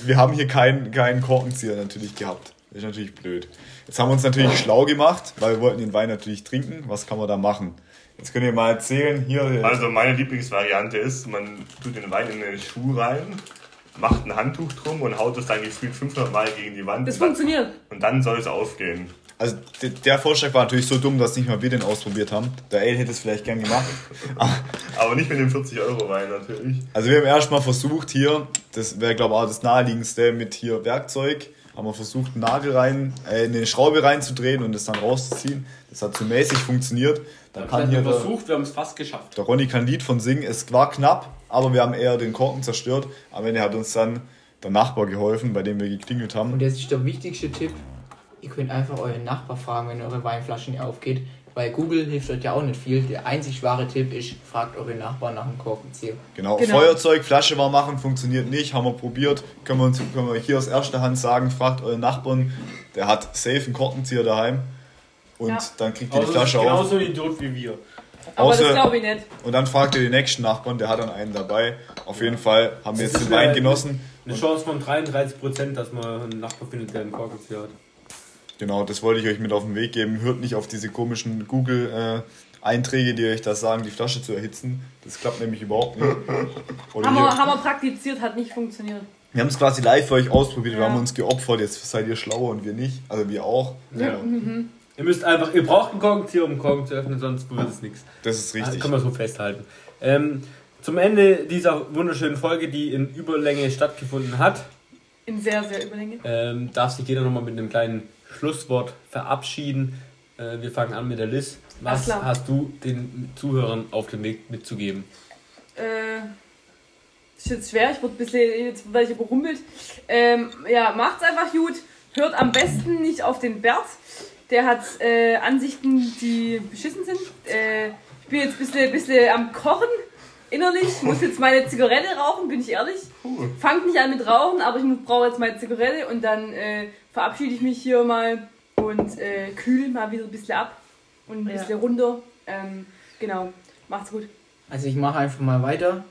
S5: wir haben hier keinen, keinen Korkenzieher natürlich gehabt. Das ist natürlich blöd. Jetzt haben wir uns natürlich schlau gemacht, weil wir wollten den Wein natürlich trinken. Was kann man da machen? Jetzt könnt ihr mal erzählen, hier.
S4: Also meine Lieblingsvariante ist, man tut den Wein in den Schuh rein, macht ein Handtuch drum und haut es dann gefühlt 500 Mal gegen die Wand.
S2: Das funktioniert.
S4: Und dann soll es aufgehen.
S5: Also der, der Vorschlag war natürlich so dumm, dass nicht mal wir den ausprobiert haben. Der Ale hätte es vielleicht gern gemacht.
S4: Aber nicht mit dem 40-Euro-Wein natürlich.
S5: Also wir haben erstmal versucht hier, das wäre glaube ich auch das naheliegendste mit hier Werkzeug, haben wir versucht einen Nagel rein, äh, eine Schraube reinzudrehen und es dann rauszuziehen. Das hat so mäßig funktioniert. Dann kann hier der,
S1: versucht, wir haben es fast geschafft.
S5: der Ronny kann ein Lied von singen. Es war knapp, aber wir haben eher den Korken zerstört. Am Ende hat uns dann der Nachbar geholfen, bei dem wir geklingelt haben.
S3: Und das ist der wichtigste Tipp. Ihr könnt einfach euren Nachbar fragen, wenn eure Weinflasche nicht aufgeht. Weil Google hilft euch ja auch nicht viel. Der einzig wahre Tipp ist, fragt eure Nachbarn nach dem Korkenzieher.
S5: Genau,
S2: Genau.
S5: Feuerzeug, Flasche warm machen, funktioniert nicht, haben wir probiert. Können wir, uns, können wir hier aus erster Hand sagen, fragt euren Nachbarn, der hat safe einen Korkenzieher daheim. Und
S2: Ja.
S5: dann kriegt ihr die
S1: Also
S5: Flasche auf.
S1: genauso ein Idiot wie wir.
S2: Aber
S5: Außer-
S2: das glaube ich nicht.
S5: Und dann fragt ihr den nächsten Nachbarn, der hat dann einen dabei. Auf jeden Fall haben wir jetzt den Wein genossen.
S1: Eine Chance von 33%, dass man einen Nachbar findet, der einen Korkenzieher hat.
S5: Genau, das wollte ich euch mit auf den Weg geben. Hört nicht auf diese komischen Google-Einträge, die euch da sagen, die Flasche zu erhitzen. Das klappt nämlich überhaupt nicht. Oder
S2: Haben wir, haben wir praktiziert, hat nicht funktioniert.
S5: wir haben es quasi live für euch ausprobiert. Wir
S2: Ja.
S5: haben uns geopfert. Jetzt seid ihr schlauer und wir nicht. Also wir auch.
S1: Ja. Ihr müsst einfach, ihr braucht einen Korkenzieher, um einen Korken zu öffnen, sonst wird es nichts.
S5: Das ist richtig.
S1: Kann man so festhalten. Ähm, zum Ende dieser wunderschönen Folge, die in Überlänge stattgefunden hat,
S2: In sehr, sehr Überlänge.
S1: ähm, darf sich jeder nochmal mit einem kleinen Schlusswort verabschieden. Äh, wir fangen an mit der Liz. Was hast du den Zuhörern auf dem Weg mitzugeben?
S2: Äh, ist jetzt schwer, ich wurde ein bisschen, jetzt werde ich überrumpelt. Ähm, ja, macht's einfach gut. Hört am besten nicht auf den Bert. Der hat äh, Ansichten, die beschissen sind. Äh, ich bin jetzt ein bisschen, bisschen am Kochen innerlich. Muss jetzt meine Zigarette rauchen, bin ich ehrlich.
S4: Cool.
S2: Fangt nicht an mit Rauchen, aber ich brauche jetzt meine Zigarette und dann äh, verabschiede ich mich hier mal und äh, kühl mal wieder ein bisschen ab und ein
S6: Ja.
S2: bisschen runter. Ähm, genau, macht's gut.
S3: Also ich mache einfach mal weiter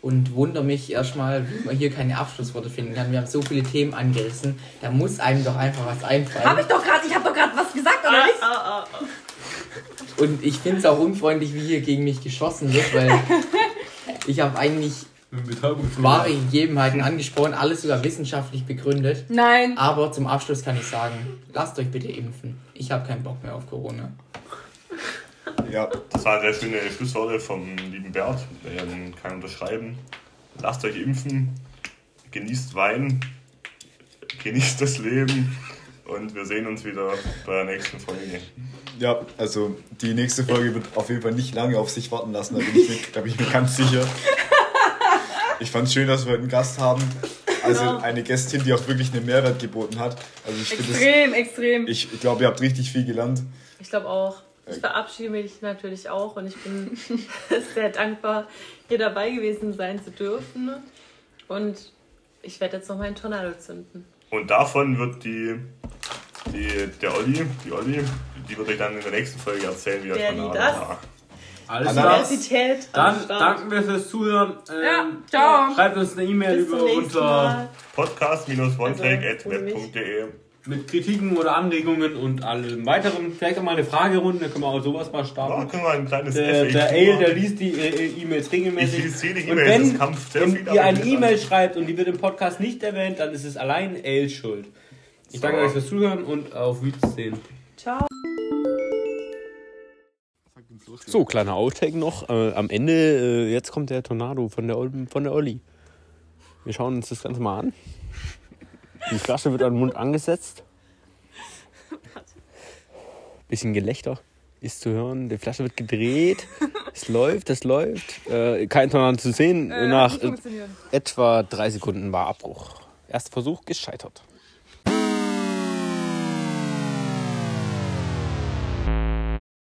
S3: und wundere mich erstmal, wie man hier keine Abschlussworte finden kann. Wir haben so viele Themen angerissen, da muss einem doch einfach was einfallen.
S2: Hab ich doch gerade, ich habe doch gerade was gesagt, oder nicht?
S3: Und ich finde es auch unfreundlich, wie hier gegen mich geschossen wird, weil ich habe eigentlich wahre Gegebenheiten angesprochen, alles sogar wissenschaftlich begründet.
S2: Nein.
S3: Aber zum Abschluss kann ich sagen, lasst euch bitte impfen. Ich habe keinen Bock mehr auf Corona.
S5: Ja,
S4: Das waren sehr schöne Schlussworte vom lieben Bert. Der kann unterschreiben. Lasst euch impfen, genießt Wein, genießt das Leben und wir sehen uns wieder bei der nächsten Folge.
S5: ja, also die nächste Folge wird auf jeden Fall nicht lange auf sich warten lassen, da bin ich mir, da bin ich mir ganz sicher. Ich fand es schön, dass wir heute einen Gast haben. Also
S2: Genau.
S5: eine Gästin, die auch wirklich einen Mehrwert geboten hat. Also ich finde es,
S2: Extrem, extrem.
S5: ich, ich glaube, ihr habt richtig viel gelernt.
S6: Ich glaube auch. Ich verabschiede mich natürlich auch und ich bin sehr dankbar, hier dabei gewesen sein zu dürfen. Und ich werde jetzt noch meinen Tornado zünden.
S4: Und davon wird die, die der Olli, die Olli, die wird euch dann in der nächsten Folge erzählen, wie der Tornado
S6: das?
S4: war.
S1: Alles klar. Dann danken wir fürs Zuhören.
S2: Ja,
S1: Ähm,
S2: ciao.
S1: Schreibt uns eine E-Mail über unter
S6: Mal.
S4: Podcast-onetake.web.de
S1: mit Kritiken oder Anregungen und allem weiteren. Vielleicht auch mal eine Fragerunde, da können wir auch sowas mal
S4: Ja,
S1: starten.
S4: können wir ein kleines
S1: Der, der Ale, der liest die äh, E-Mails
S4: Ich
S1: regelmäßig.
S4: lese jede
S1: Und
S4: E-Mail, es
S1: wenn,
S4: kam sehr
S1: wenn
S4: viel
S1: ihr eine E-Mail schreibt und die wird im Podcast nicht erwähnt, dann ist es allein Ale schuld. Ich danke
S4: So.
S1: euch fürs Zuhören und auf Wiedersehen.
S6: Ciao.
S1: So, kleiner Outtake noch. Äh, am Ende, äh, jetzt kommt der Tornado von der, von der Olli. Wir schauen uns das Ganze mal an. Die Flasche wird an den Mund angesetzt. Bisschen Gelächter ist zu hören. Die Flasche wird gedreht. Es läuft, es läuft. Äh, kein Tornado zu sehen.
S2: Äh,
S1: Nach äh, etwa drei Sekunden war Abbruch. Erster Versuch gescheitert.